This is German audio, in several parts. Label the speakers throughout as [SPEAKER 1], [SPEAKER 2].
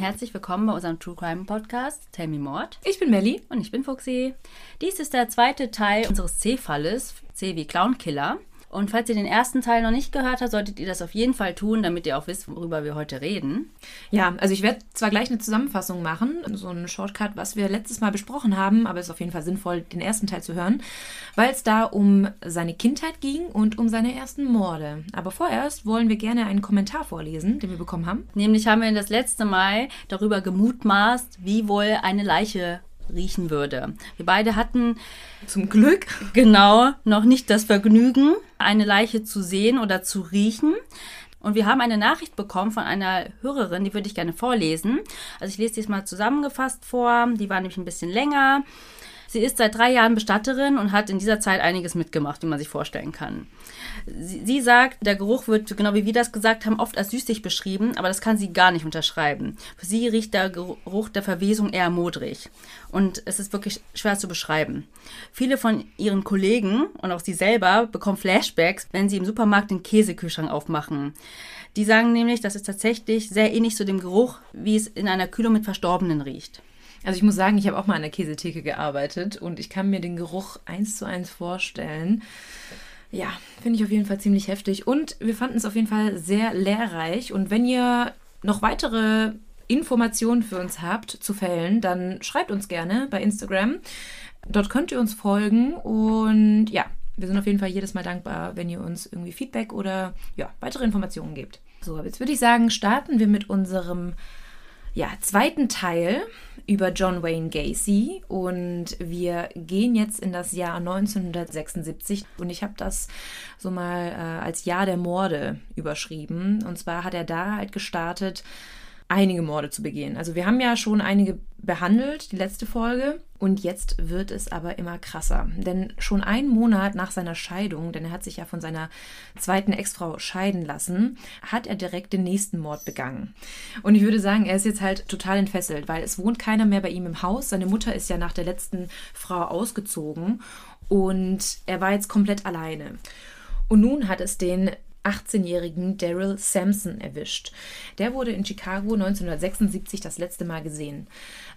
[SPEAKER 1] Herzlich willkommen bei unserem True Crime Podcast Tell Me Mord.
[SPEAKER 2] Ich bin Melli.
[SPEAKER 1] Und ich bin Fuxi. Dies ist der zweite Teil unseres C-Falles, C wie Clown Killer. Und falls ihr den ersten Teil noch nicht gehört habt, solltet ihr das auf jeden Fall tun, damit ihr auch wisst, worüber wir heute reden.
[SPEAKER 2] Ja, also ich werde zwar gleich eine Zusammenfassung machen, so einen Shortcut, was wir letztes Mal besprochen haben, aber es ist auf jeden Fall sinnvoll, den ersten Teil zu hören, weil es da um seine Kindheit ging und um seine ersten Morde. Aber vorerst wollen wir gerne einen Kommentar vorlesen, den wir bekommen haben.
[SPEAKER 1] Nämlich haben wir das letzte Mal darüber gemutmaßt, wie wohl eine Leiche riechen würde. Wir beide hatten
[SPEAKER 2] zum Glück
[SPEAKER 1] genau noch nicht das Vergnügen, eine Leiche zu sehen oder zu riechen. Und wir haben eine Nachricht bekommen von einer Hörerin, die würde ich gerne vorlesen. Also ich lese dies mal zusammengefasst vor. Die war nämlich ein bisschen länger. Sie ist seit drei Jahren Bestatterin und hat in dieser Zeit einiges mitgemacht, wie man sich vorstellen kann. Sie, sie, sagt, der Geruch wird, genau wie wir das gesagt haben, oft als süßlich beschrieben, aber das kann sie gar nicht unterschreiben. Für sie riecht der Geruch der Verwesung eher modrig. Und es ist wirklich schwer zu beschreiben. Viele von ihren Kollegen und auch sie selber bekommen Flashbacks, wenn sie im Supermarkt den Käsekühlschrank aufmachen. Die sagen nämlich, das ist tatsächlich sehr ähnlich zu dem Geruch, wie es in einer Kühlung mit Verstorbenen riecht.
[SPEAKER 2] Also ich muss sagen, ich habe auch mal an der Käsetheke gearbeitet und ich kann mir den Geruch eins zu eins vorstellen. Ja, finde ich auf jeden Fall ziemlich heftig. Und wir fanden es auf jeden Fall sehr lehrreich. Und wenn ihr noch weitere Informationen für uns habt zu Fällen, dann schreibt uns gerne bei Instagram. Dort könnt ihr uns folgen und ja, wir sind auf jeden Fall jedes Mal dankbar, wenn ihr uns irgendwie Feedback oder ja, weitere Informationen gebt. So, jetzt würde ich sagen, starten wir mit unserem ja, zweiten Teil über John Wayne Gacy und wir gehen jetzt in das Jahr 1976 und ich habe das so mal äh, als Jahr der Morde überschrieben und zwar hat er da halt gestartet einige Morde zu begehen. Also wir haben ja schon einige behandelt, die letzte Folge. Und jetzt wird es aber immer krasser. Denn schon einen Monat nach seiner Scheidung, denn er hat sich ja von seiner zweiten Ex-Frau scheiden lassen, hat er direkt den nächsten Mord begangen. Und ich würde sagen, er ist jetzt halt total entfesselt, weil es wohnt keiner mehr bei ihm im Haus. Seine Mutter ist ja nach der letzten Frau ausgezogen und er war jetzt komplett alleine. Und nun hat es den 18-jährigen Daryl Sampson erwischt. Der wurde in Chicago 1976 das letzte Mal gesehen.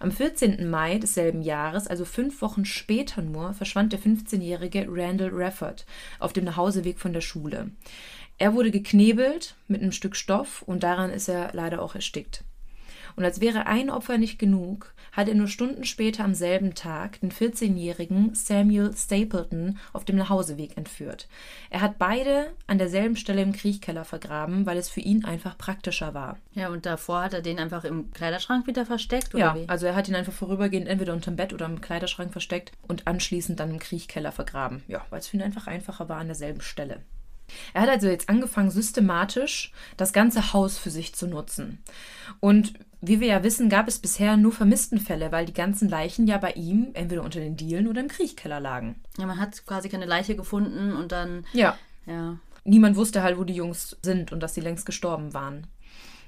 [SPEAKER 2] Am 14. Mai desselben Jahres, also fünf Wochen später nur, verschwand der 15-jährige Randall Rafford auf dem Nachhauseweg von der Schule. Er wurde geknebelt mit einem Stück Stoff und daran ist er leider auch erstickt. Und als wäre ein Opfer nicht genug, hat er nur Stunden später am selben Tag den 14-jährigen Samuel Stapleton auf dem Nachhauseweg entführt. Er hat beide an derselben Stelle im Kriechkeller vergraben, weil es für ihn einfach praktischer war.
[SPEAKER 1] Ja, und davor hat er den einfach im Kleiderschrank wieder versteckt?
[SPEAKER 2] Oder ja, wie? also er hat ihn einfach vorübergehend entweder unterm Bett oder im Kleiderschrank versteckt und anschließend dann im Kriechkeller vergraben. Ja, weil es für ihn einfach einfacher war an derselben Stelle. Er hat also jetzt angefangen, systematisch das ganze Haus für sich zu nutzen. Und wie wir ja wissen, gab es bisher nur Vermisstenfälle, weil die ganzen Leichen ja bei ihm entweder unter den Dielen oder im Kriechkeller lagen.
[SPEAKER 1] Ja, man hat quasi keine Leiche gefunden und dann.
[SPEAKER 2] Ja. Ja. Niemand wusste halt, wo die Jungs sind und dass sie längst gestorben waren.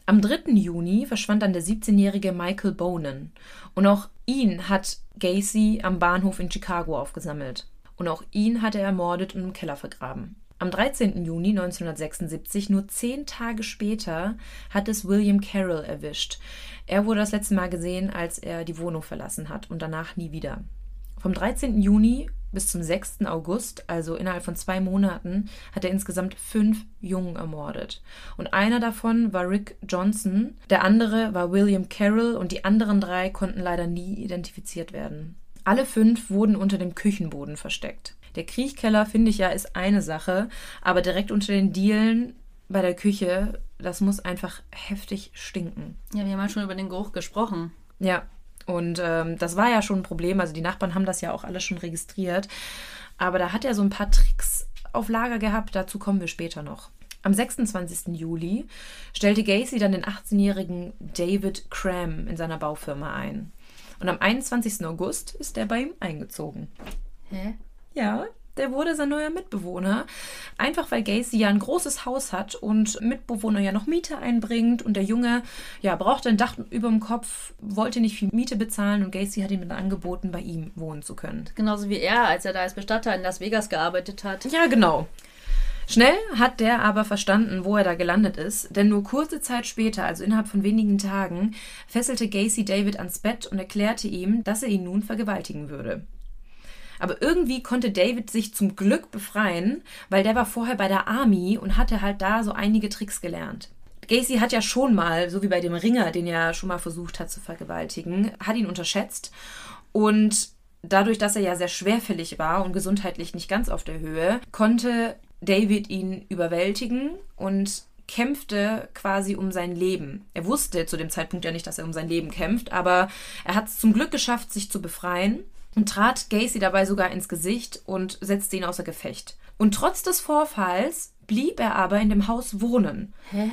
[SPEAKER 2] Am 3. Juni verschwand dann der 17-jährige Michael Bonen. Und auch ihn hat Gacy am Bahnhof in Chicago aufgesammelt. Und auch ihn hat er ermordet und im Keller vergraben. Am 13. Juni 1976, nur zehn Tage später, hat es William Carroll erwischt. Er wurde das letzte Mal gesehen, als er die Wohnung verlassen hat und danach nie wieder. Vom 13. Juni bis zum 6. August, also innerhalb von zwei Monaten, hat er insgesamt fünf Jungen ermordet. Und einer davon war Rick Johnson, der andere war William Carroll und die anderen drei konnten leider nie identifiziert werden. Alle fünf wurden unter dem Küchenboden versteckt. Der Kriechkeller, finde ich ja, ist eine Sache, aber direkt unter den Dielen bei der Küche, das muss einfach heftig stinken.
[SPEAKER 1] Ja, wir haben ja schon über den Geruch gesprochen.
[SPEAKER 2] Ja, und ähm, das war ja schon ein Problem. Also die Nachbarn haben das ja auch alles schon registriert. Aber da hat er so ein paar Tricks auf Lager gehabt. Dazu kommen wir später noch. Am 26. Juli stellte Gacy dann den 18-jährigen David Cram in seiner Baufirma ein. Und am 21. August ist er bei ihm eingezogen.
[SPEAKER 1] Hä?
[SPEAKER 2] Ja, der wurde sein neuer Mitbewohner. Einfach weil Gacy ja ein großes Haus hat und Mitbewohner ja noch Miete einbringt und der Junge ja brauchte ein Dach über dem Kopf, wollte nicht viel Miete bezahlen und Gacy hat ihm dann angeboten, bei ihm wohnen zu können.
[SPEAKER 1] Genauso wie er, als er da als Bestatter in Las Vegas gearbeitet hat.
[SPEAKER 2] Ja, genau. Schnell hat der aber verstanden, wo er da gelandet ist, denn nur kurze Zeit später, also innerhalb von wenigen Tagen, fesselte Gacy David ans Bett und erklärte ihm, dass er ihn nun vergewaltigen würde. Aber irgendwie konnte David sich zum Glück befreien, weil der war vorher bei der Army und hatte halt da so einige Tricks gelernt. Gacy hat ja schon mal, so wie bei dem Ringer, den er schon mal versucht hat zu vergewaltigen, hat ihn unterschätzt und dadurch, dass er ja sehr schwerfällig war und gesundheitlich nicht ganz auf der Höhe, konnte David ihn überwältigen und kämpfte quasi um sein Leben. Er wusste zu dem Zeitpunkt ja nicht, dass er um sein Leben kämpft, aber er hat es zum Glück geschafft, sich zu befreien und trat Gacy dabei sogar ins Gesicht und setzte ihn außer Gefecht. Und trotz des Vorfalls blieb er aber in dem Haus wohnen.
[SPEAKER 1] Hä?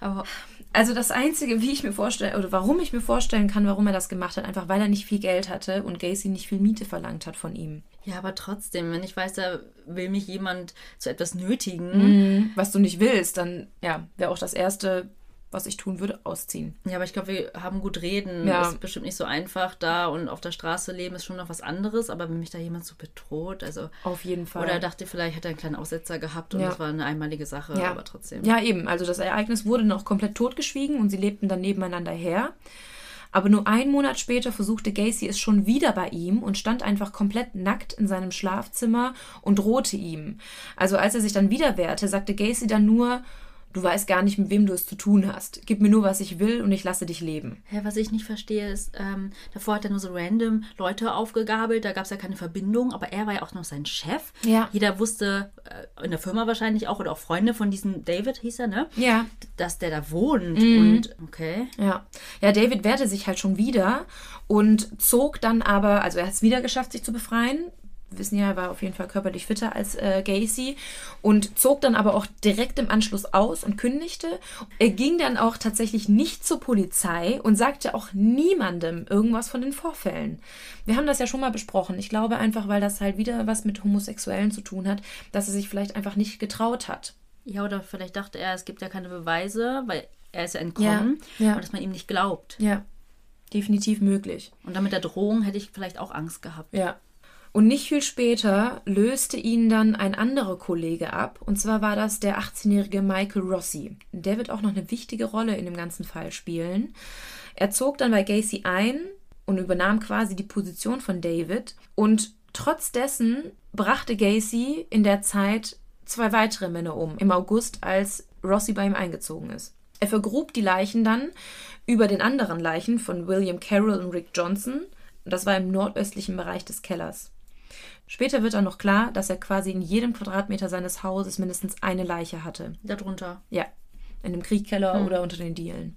[SPEAKER 1] Aber
[SPEAKER 2] Also das Einzige, wie ich mir vorstelle, oder warum ich mir vorstellen kann, warum er das gemacht hat, einfach weil er nicht viel Geld hatte und Gacy nicht viel Miete verlangt hat von ihm.
[SPEAKER 1] ja, aber trotzdem, wenn ich weiß, da will mich jemand zu etwas nötigen.
[SPEAKER 2] Mhm. Was du nicht willst, dann ja, wäre auch das Erste, was ich tun würde, ausziehen.
[SPEAKER 1] Ja, aber ich glaube, wir haben gut reden.
[SPEAKER 2] Ja.
[SPEAKER 1] Ist bestimmt nicht so einfach da und auf der Straße leben ist schon noch was anderes. Aber wenn mich da jemand so bedroht, also
[SPEAKER 2] Auf jeden Fall.
[SPEAKER 1] oder dachte vielleicht hätte er einen kleinen Aussetzer gehabt und
[SPEAKER 2] Ja.
[SPEAKER 1] das war eine einmalige Sache,
[SPEAKER 2] Ja.
[SPEAKER 1] aber trotzdem.
[SPEAKER 2] Ja, eben. Also das Ereignis wurde noch komplett totgeschwiegen und sie lebten dann nebeneinander her. Aber nur einen Monat später versuchte Gacy es schon wieder bei ihm und stand einfach komplett nackt in seinem Schlafzimmer und drohte ihm. Also als er sich dann wieder wehrte, sagte Gacy dann nur, du weißt gar nicht, mit wem du es zu tun hast. Gib mir nur, was ich will und ich lasse dich leben.
[SPEAKER 1] Ja, was ich nicht verstehe, ist, ähm, davor hat er nur so random Leute aufgegabelt, da gab es ja keine Verbindung, aber er war ja auch noch sein Chef.
[SPEAKER 2] Ja.
[SPEAKER 1] Jeder wusste, äh, in der Firma wahrscheinlich auch, oder auch Freunde von diesem David, hieß er, ne?
[SPEAKER 2] Ja.
[SPEAKER 1] Dass der da wohnt
[SPEAKER 2] Mhm.
[SPEAKER 1] und okay.
[SPEAKER 2] Ja. Ja, David wehrte sich halt schon wieder und zog dann aber, also er hat es wieder geschafft, sich zu befreien. Wissen ja, er war auf jeden Fall körperlich fitter als äh, Gacy und zog dann aber auch direkt im Anschluss aus und kündigte. Er ging dann auch tatsächlich nicht zur Polizei und sagte auch niemandem irgendwas von den Vorfällen. Wir haben das ja schon mal besprochen. Ich glaube einfach, weil das halt wieder was mit Homosexuellen zu tun hat, dass er sich vielleicht einfach nicht getraut hat.
[SPEAKER 1] Ja, oder vielleicht dachte er, es gibt ja keine Beweise, weil er ist ja entkommen
[SPEAKER 2] Ja, ja.
[SPEAKER 1] und dass man ihm nicht glaubt.
[SPEAKER 2] Ja, definitiv möglich.
[SPEAKER 1] Und dann mit der Drohung hätte ich vielleicht auch Angst gehabt.
[SPEAKER 2] Ja. Und nicht viel später löste ihn dann ein anderer Kollege ab. Und zwar war das der 18-jährige Michael Rossi. Der wird auch noch eine wichtige Rolle in dem ganzen Fall spielen. Er zog dann bei Gacy ein und übernahm quasi die Position von David. Und trotz dessen brachte Gacy in der Zeit zwei weitere Männer um. Im August, als Rossi bei ihm eingezogen ist. Er vergrub die Leichen dann über den anderen Leichen von William Carroll und Rick Johnson. Das war im nordöstlichen Bereich des Kellers. Später wird dann noch klar, dass er quasi in jedem Quadratmeter seines Hauses mindestens eine Leiche hatte.
[SPEAKER 1] Darunter.
[SPEAKER 2] Ja, in dem Kriegkeller oder unter den Dielen.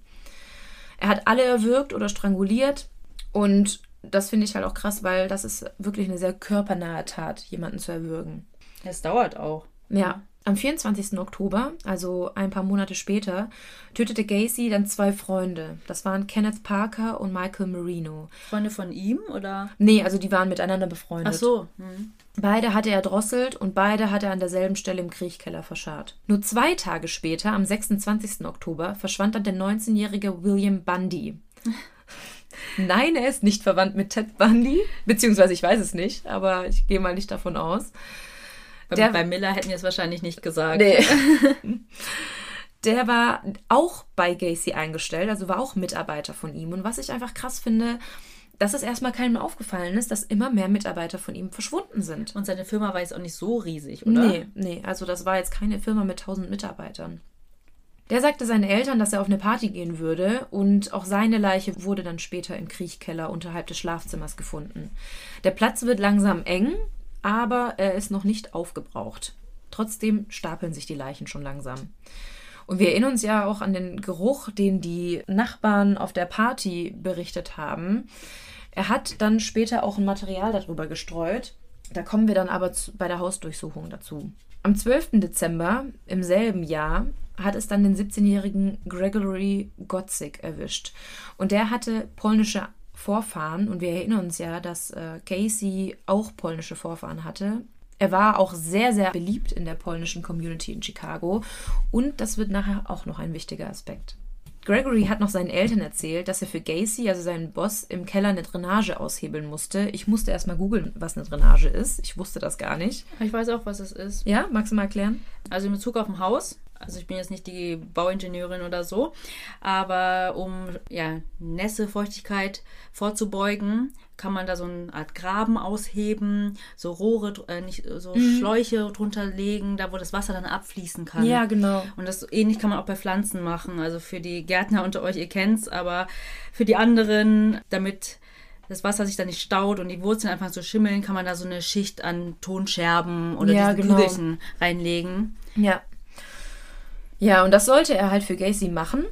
[SPEAKER 2] Er hat alle erwürgt oder stranguliert und das finde ich halt auch krass, weil das ist wirklich eine sehr körpernahe Tat, jemanden zu erwürgen.
[SPEAKER 1] Es dauert auch.
[SPEAKER 2] Ja. Am 24. Oktober, also ein paar Monate später, tötete Gacy dann zwei Freunde. Das waren Kenneth Parker und Michael Marino.
[SPEAKER 1] Freunde von ihm oder?
[SPEAKER 2] Nee, also die waren miteinander befreundet.
[SPEAKER 1] Ach so. Hm.
[SPEAKER 2] Beide hatte er drosselt und beide hat er an derselben Stelle im Kriechkeller verscharrt. Nur zwei Tage später, am 26. Oktober, verschwand dann der 19-jährige William Bundy. Nein, er ist nicht verwandt mit Ted Bundy, beziehungsweise ich weiß es nicht, aber ich gehe mal nicht davon aus.
[SPEAKER 1] Bei,
[SPEAKER 2] Der-
[SPEAKER 1] bei Miller hätten wir es wahrscheinlich nicht gesagt.
[SPEAKER 2] Nee. Der war auch bei Gacy eingestellt, also war auch Mitarbeiter von ihm. Und was ich einfach krass finde, dass es erstmal keinem aufgefallen ist, dass immer mehr Mitarbeiter von ihm verschwunden sind.
[SPEAKER 1] Und seine Firma war jetzt auch nicht so riesig, oder?
[SPEAKER 2] Nee, nee, also das war jetzt keine Firma mit 1000 Mitarbeitern. Der sagte seinen Eltern, dass er auf eine Party gehen würde und auch seine Leiche wurde dann später im Kriechkeller unterhalb des Schlafzimmers gefunden. Der Platz wird langsam eng, aber er ist noch nicht aufgebraucht. Trotzdem stapeln sich die Leichen schon langsam. Und wir erinnern uns ja auch an den Geruch, den die Nachbarn auf der Party berichtet haben. Er hat dann später auch ein Material darüber gestreut. Da kommen wir dann aber zu, bei der Hausdurchsuchung dazu. Am 12. Dezember im selben Jahr hat es dann den 17-jährigen Gregory Gotzik erwischt. Und der hatte polnische Vorfahren. Und wir erinnern uns ja, dass äh, Casey auch polnische Vorfahren hatte. Er war auch sehr, sehr beliebt in der polnischen Community in Chicago. Und das wird nachher auch noch ein wichtiger Aspekt. Gregory hat noch seinen Eltern erzählt, dass er für Gacy, also seinen Boss, im Keller eine Drainage aushebeln musste. Ich musste erstmal googeln, was eine Drainage ist. Ich wusste das gar nicht.
[SPEAKER 1] Ich weiß auch, was es ist.
[SPEAKER 2] Ja, magst du mal erklären?
[SPEAKER 1] Also in Bezug auf ein Haus. Also ich bin jetzt nicht die Bauingenieurin oder so, aber um ja, Nässe, Feuchtigkeit vorzubeugen, kann man da so eine Art Graben ausheben, so Rohre, äh, nicht so
[SPEAKER 2] Mhm.
[SPEAKER 1] Schläuche drunter legen, da wo das Wasser dann abfließen kann.
[SPEAKER 2] Ja, genau.
[SPEAKER 1] Und das ähnlich kann man auch bei Pflanzen machen. Also für die Gärtner unter euch, ihr kennt's, aber für die anderen, damit das Wasser sich dann nicht staut und die Wurzeln anfangen zu schimmeln, kann man da so eine Schicht an Tonscherben oder
[SPEAKER 2] Ja,
[SPEAKER 1] diese
[SPEAKER 2] genau.
[SPEAKER 1] Kügelchen reinlegen.
[SPEAKER 2] Ja. Ja, und das sollte er halt für Gacy machen.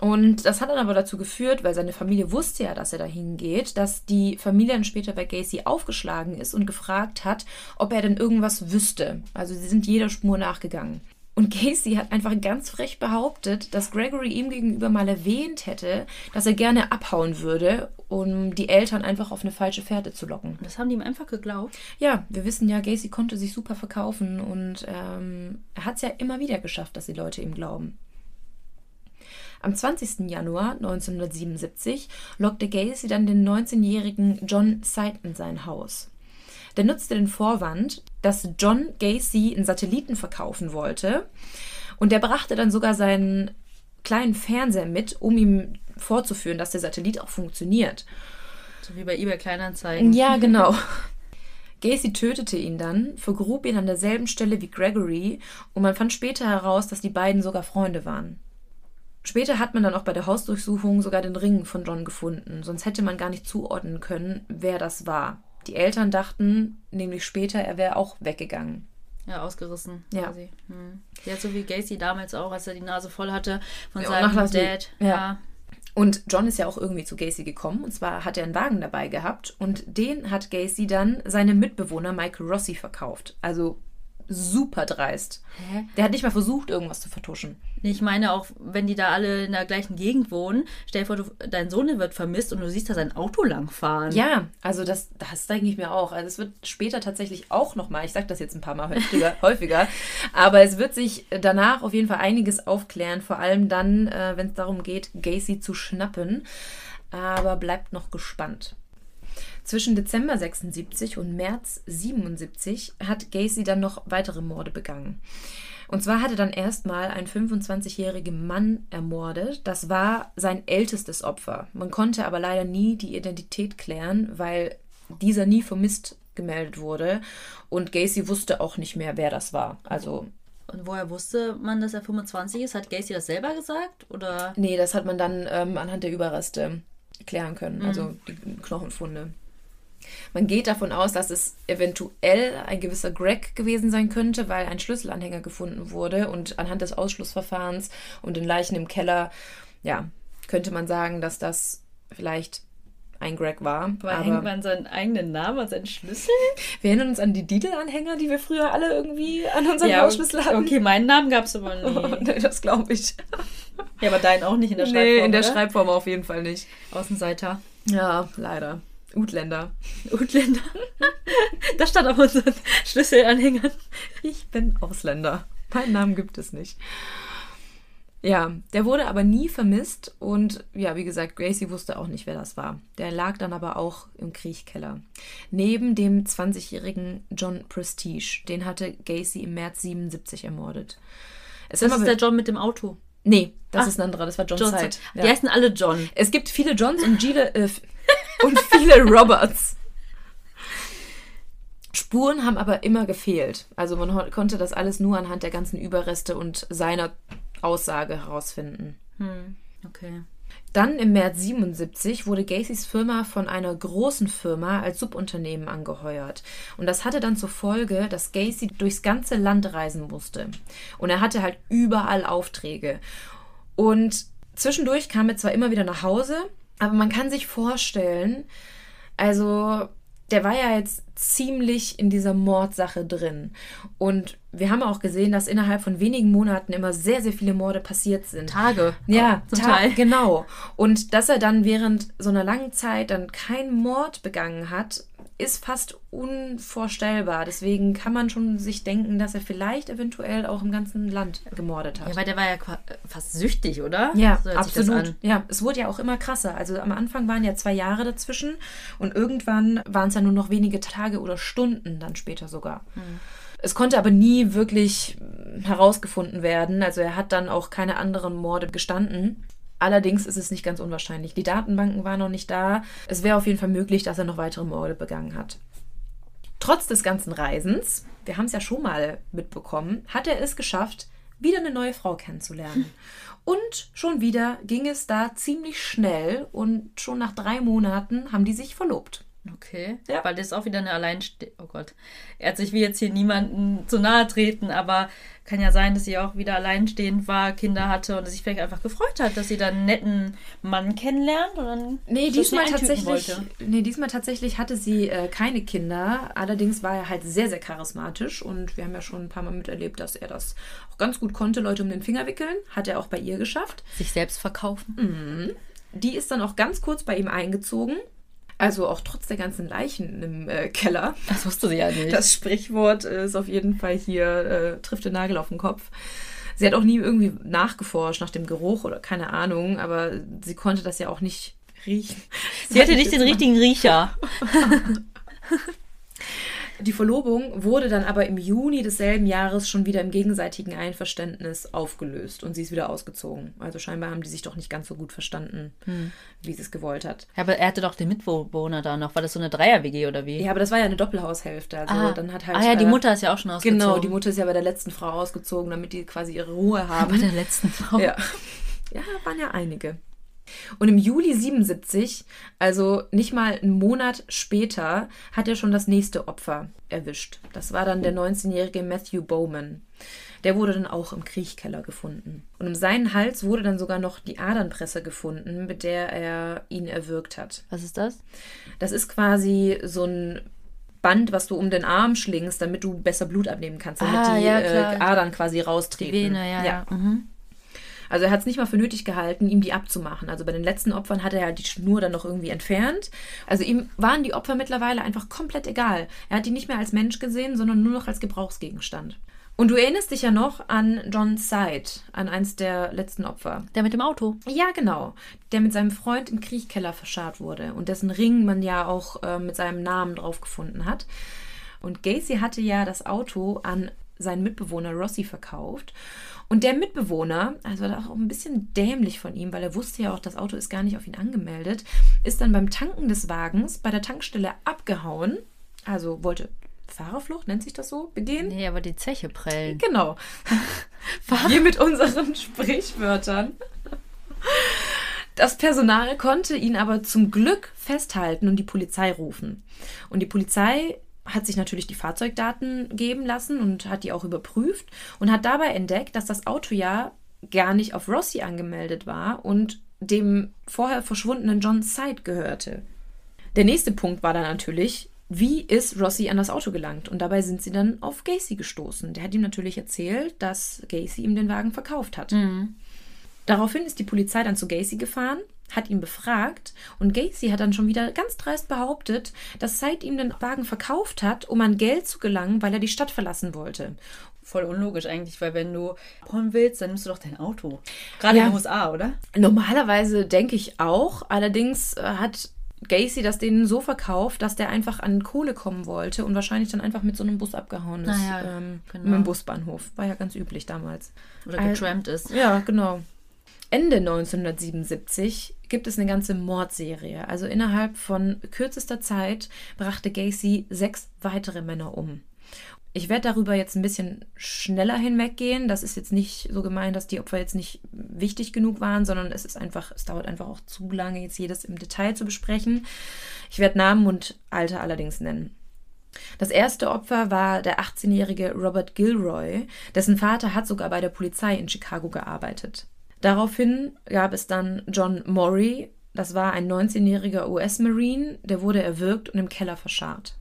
[SPEAKER 2] Und das hat dann aber dazu geführt, weil seine Familie wusste ja, dass er dahin geht, dass die Familie dann später bei Gacy aufgeschlagen ist und gefragt hat, ob er denn irgendwas wüsste. Also sie sind jeder Spur nachgegangen. Und Gacy hat einfach ganz frech behauptet, dass Gregory ihm gegenüber mal erwähnt hätte, dass er gerne abhauen würde, um die Eltern einfach auf eine falsche Fährte zu locken.
[SPEAKER 1] Das haben die ihm einfach geglaubt.
[SPEAKER 2] Ja, wir wissen ja, Gacy konnte sich super verkaufen und ähm, er hat es ja immer wieder geschafft, dass die Leute ihm glauben. Am 20. Januar 1977 lockte Gacy dann den 19-jährigen John Sight in sein Haus. Der nutzte den Vorwand, dass John Gacy einen Satelliten verkaufen wollte und der brachte dann sogar seinen kleinen Fernseher mit, um ihm vorzuführen, dass der Satellit auch funktioniert.
[SPEAKER 1] So wie bei eBay Kleinanzeigen.
[SPEAKER 2] Ja, genau. Gacy tötete ihn dann, vergrub ihn an derselben Stelle wie Gregory und man fand später heraus, dass die beiden sogar Freunde waren. Später hat man dann auch bei der Hausdurchsuchung sogar den Ring von John gefunden, sonst hätte man gar nicht zuordnen können, wer das war. Die Eltern dachten nämlich später, er wäre auch weggegangen.
[SPEAKER 1] Ja, ausgerissen.
[SPEAKER 2] Ja.
[SPEAKER 1] Quasi. Hm. Ja, so wie Gacy damals auch, als er die Nase voll hatte von
[SPEAKER 2] Ja,
[SPEAKER 1] seinem Dad.
[SPEAKER 2] ja. Und John ist ja auch irgendwie zu Gacy gekommen. Und zwar hat er einen Wagen dabei gehabt. Und den hat Gacy dann seinem Mitbewohner Michael Rossi verkauft. Also super dreist.
[SPEAKER 1] Hä?
[SPEAKER 2] Der hat nicht mal versucht, irgendwas zu vertuschen.
[SPEAKER 1] Ich meine auch, wenn die da alle in der gleichen Gegend wohnen, stell dir vor, du, dein Sohn wird vermisst und du siehst da sein Auto langfahren.
[SPEAKER 2] Ja, also das, das denke ich mir auch. Also es wird später tatsächlich auch nochmal, ich sage das jetzt ein paar Mal häufiger, häufiger, aber es wird sich danach auf jeden Fall einiges aufklären, vor allem dann, äh, wenn es darum geht, Gacy zu schnappen. Aber bleibt noch gespannt. Zwischen Dezember 76 und März 77 hat Gacy dann noch weitere Morde begangen. Und zwar hat er dann erstmal einen 25-jährigen Mann ermordet. Das war sein ältestes Opfer. Man konnte aber leider nie die Identität klären, weil dieser nie vermisst gemeldet wurde. Und Gacy wusste auch nicht mehr, wer das war. Also,
[SPEAKER 1] Und woher wusste man, dass er 25 ist? Hat Gacy das selber gesagt? Oder?
[SPEAKER 2] nee, das hat man dann ähm, anhand der Überreste klären können. Also die Knochenfunde. Man geht davon aus, dass es eventuell ein gewisser Greg gewesen sein könnte, weil ein Schlüsselanhänger gefunden wurde und anhand des Ausschlussverfahrens und den Leichen im Keller, ja, könnte man sagen, dass das vielleicht ein Greg war.
[SPEAKER 1] Weil hängt man seinen eigenen Namen an seinen Schlüssel?
[SPEAKER 2] wir erinnern uns an die Didelanhänger, die wir früher alle irgendwie an unseren Hausschlüssel hatten.
[SPEAKER 1] okay, meinen Namen gab es aber
[SPEAKER 2] Oh,
[SPEAKER 1] nie.
[SPEAKER 2] nee, das glaube ich.
[SPEAKER 1] Ja, aber deinen auch nicht in der Schreibform,
[SPEAKER 2] nee, in der
[SPEAKER 1] oder?
[SPEAKER 2] Schreibform auf jeden Fall nicht.
[SPEAKER 1] Außenseiter.
[SPEAKER 2] Ja, leider. Utländer.
[SPEAKER 1] Utländer. da stand auf unseren Schlüsselanhängern.
[SPEAKER 2] Ich bin Ausländer. Meinen Namen gibt es nicht. Ja, der wurde aber nie vermisst und ja, wie gesagt, Gracie wusste auch nicht, wer das war. Der lag dann aber auch im Kriechkeller. Neben dem 20-jährigen John Prestige, den hatte Gacy im März 77 ermordet. Es
[SPEAKER 1] Das ist der John mit dem Auto.
[SPEAKER 2] Nee, das
[SPEAKER 1] Ah.
[SPEAKER 2] ist ein anderer, das war John,
[SPEAKER 1] John
[SPEAKER 2] Sight.
[SPEAKER 1] Die heißen alle John.
[SPEAKER 2] Es gibt viele Johns und, Gile, äh, und viele Roberts. Spuren haben aber immer gefehlt. Also man konnte das alles nur anhand der ganzen Überreste und seiner Aussage herausfinden.
[SPEAKER 1] Hm, okay.
[SPEAKER 2] Dann im März 77 wurde Gacys Firma von einer großen Firma als Subunternehmen angeheuert. Und das hatte dann zur Folge, dass Gacy durchs ganze Land reisen musste. Und er hatte halt überall Aufträge. Und zwischendurch kam er zwar immer wieder nach Hause, aber man kann sich vorstellen, also der war ja jetzt ziemlich in dieser Mordsache drin. Und wir haben auch gesehen, dass innerhalb von wenigen Monaten immer sehr, sehr viele Morde passiert sind.
[SPEAKER 1] Tage.
[SPEAKER 2] Ja,
[SPEAKER 1] zum
[SPEAKER 2] Ta-
[SPEAKER 1] Teil.
[SPEAKER 2] Genau. Und dass er dann während so einer langen Zeit dann keinen Mord begangen hat, ist fast unvorstellbar. Deswegen kann man schon sich denken, dass er vielleicht eventuell auch im ganzen Land gemordet hat.
[SPEAKER 1] Ja, weil der war ja fast süchtig, oder?
[SPEAKER 2] Ja,
[SPEAKER 1] So
[SPEAKER 2] absolut. Ja, es wurde ja auch immer krasser. Also am Anfang waren ja zwei Jahre dazwischen und irgendwann waren es ja nur noch wenige Tage oder Stunden dann später sogar.
[SPEAKER 1] Hm.
[SPEAKER 2] Es konnte aber nie wirklich herausgefunden werden. Also er hat dann auch keine anderen Morde gestanden. Allerdings ist es nicht ganz unwahrscheinlich. Die Datenbanken waren noch nicht da. Es wäre auf jeden Fall möglich, dass er noch weitere Morde begangen hat. Trotz des ganzen Reisens, wir haben es ja schon mal mitbekommen, hat er es geschafft, wieder eine neue Frau kennenzulernen. Und schon wieder ging es da ziemlich schnell und schon nach drei Monaten haben die sich verlobt.
[SPEAKER 1] Okay.
[SPEAKER 2] Ja.
[SPEAKER 1] Weil das ist auch wieder eine Alleinste... Oh Gott. Er hat sich wie jetzt hier niemanden zu nahe treten, aber kann ja sein, dass sie auch wieder alleinstehend war, Kinder hatte und sich vielleicht einfach gefreut hat, dass sie dann einen netten Mann kennenlernt und dann
[SPEAKER 2] Nee, diesmal tatsächlich, nee, diesmal tatsächlich hatte sie äh, keine Kinder. Allerdings war er halt sehr, sehr charismatisch und wir haben ja schon ein paar Mal miterlebt, dass er das auch ganz gut konnte, Leute um den Finger wickeln. Hat er auch bei ihr geschafft.
[SPEAKER 1] Sich selbst verkaufen.
[SPEAKER 2] Die ist dann auch ganz kurz bei ihm eingezogen. Also auch trotz der ganzen Leichen im äh, Keller.
[SPEAKER 1] Das wusste sie ja nicht.
[SPEAKER 2] Das Sprichwort ist auf jeden Fall hier, äh, trifft den Nagel auf den Kopf. Sie hat auch nie irgendwie nachgeforscht nach dem Geruch oder keine Ahnung, aber sie konnte das ja auch nicht riechen.
[SPEAKER 1] sie hatte nicht den richtigen Riecher.
[SPEAKER 2] Die Verlobung wurde dann aber im Juni desselben Jahres schon wieder im gegenseitigen Einverständnis aufgelöst und sie ist wieder ausgezogen. Also scheinbar haben die sich doch nicht ganz so gut verstanden, wie sie es gewollt hat.
[SPEAKER 1] Ja, aber er hatte doch den Mitbewohner da noch. War das so eine Dreier-WG oder wie?
[SPEAKER 2] Ja, aber das war ja eine Doppelhaushälfte. Also
[SPEAKER 1] ah.
[SPEAKER 2] dann hat halt.
[SPEAKER 1] ah ja, die
[SPEAKER 2] äh,
[SPEAKER 1] Mutter ist ja auch schon ausgezogen.
[SPEAKER 2] Genau, die Mutter ist ja bei der letzten Frau ausgezogen, damit die quasi ihre Ruhe haben.
[SPEAKER 1] Bei der letzten Frau.
[SPEAKER 2] Ja. ja, waren ja einige. Und im Juli 77, also nicht mal einen Monat später, hat er schon das nächste Opfer erwischt. Das war dann der 19-jährige Matthew Bowman. Der wurde dann auch im Kriechkeller gefunden. Und um seinen Hals wurde dann sogar noch die Adernpresse gefunden, mit der er ihn erwürgt hat.
[SPEAKER 1] Was ist das?
[SPEAKER 2] Das ist quasi so ein Band, was du um den Arm schlingst, damit du besser Blut abnehmen kannst, damit
[SPEAKER 1] Ah,
[SPEAKER 2] die
[SPEAKER 1] ja,
[SPEAKER 2] äh. Adern quasi raustreten.
[SPEAKER 1] Die Vene, ja, ja. Mhm.
[SPEAKER 2] Also er hat es nicht mal für nötig gehalten, ihm die abzumachen. Also bei den letzten Opfern hat er ja die Schnur dann noch irgendwie entfernt. Also ihm waren die Opfer mittlerweile einfach komplett egal. Er hat die nicht mehr als Mensch gesehen, sondern nur noch als Gebrauchsgegenstand. Und du erinnerst dich ja noch an John Side, an eins der letzten Opfer.
[SPEAKER 1] Der mit dem Auto.
[SPEAKER 2] Ja, genau. Der mit seinem Freund im Kriechkeller verscharrt wurde und dessen Ring man ja auch äh, mit seinem Namen drauf gefunden hat. Und Gacy hatte ja das Auto an seinen Mitbewohner Rossi verkauft. Und der Mitbewohner, also war auch ein bisschen dämlich von ihm, weil er wusste ja auch, das Auto ist gar nicht auf ihn angemeldet, ist dann beim Tanken des Wagens bei der Tankstelle abgehauen. Also wollte Fahrerflucht, nennt sich das so, begehen.
[SPEAKER 1] Nee, aber die Zeche prellen.
[SPEAKER 2] Genau. Wir mit unseren Sprichwörtern. Das Personal konnte ihn aber zum Glück festhalten und die Polizei rufen. Und die Polizei hat sich natürlich die Fahrzeugdaten geben lassen und hat die auch überprüft und hat dabei entdeckt, dass das Auto ja gar nicht auf Rossi angemeldet war und dem vorher verschwundenen John Side gehörte. Der nächste Punkt war dann natürlich, wie ist Rossi an das Auto gelangt? Und dabei sind sie dann auf Gacy gestoßen. Der hat ihm natürlich erzählt, dass Gacy ihm den Wagen verkauft hat. Daraufhin ist die Polizei dann zu Gacy gefahren, hat ihn befragt und Gacy hat dann schon wieder ganz dreist behauptet, dass Said ihm den Wagen verkauft hat, um an Geld zu gelangen, weil er die Stadt verlassen wollte.
[SPEAKER 1] Voll unlogisch eigentlich, weil wenn du abhauen willst, dann nimmst du doch dein Auto. Gerade
[SPEAKER 2] Ja.
[SPEAKER 1] in den USA, oder?
[SPEAKER 2] Normalerweise denke ich auch, allerdings äh, hat Gacy das denen so verkauft, dass der einfach an Kohle kommen wollte und wahrscheinlich dann einfach mit so einem Bus abgehauen ist.
[SPEAKER 1] Naja,
[SPEAKER 2] ähm,
[SPEAKER 1] genau.
[SPEAKER 2] Mit dem Busbahnhof. War ja ganz üblich damals.
[SPEAKER 1] Oder getrampt ist.
[SPEAKER 2] Ja, genau. Ende 1977 gibt es eine ganze Mordserie. Also innerhalb von kürzester Zeit brachte Gacy sechs weitere Männer um. Ich werde darüber jetzt ein bisschen schneller hinweggehen. Das ist jetzt nicht so gemeint, dass die Opfer jetzt nicht wichtig genug waren, sondern es ist einfach, es dauert einfach auch zu lange, jetzt jedes im Detail zu besprechen. Ich werde Namen und Alter allerdings nennen. Das erste Opfer war der 18-jährige Robert Gilroy, dessen Vater hat sogar bei der Polizei in Chicago gearbeitet. Daraufhin gab es dann John Maury, das war ein 19-jähriger US-Marine, der wurde erwürgt und im Keller verscharrt.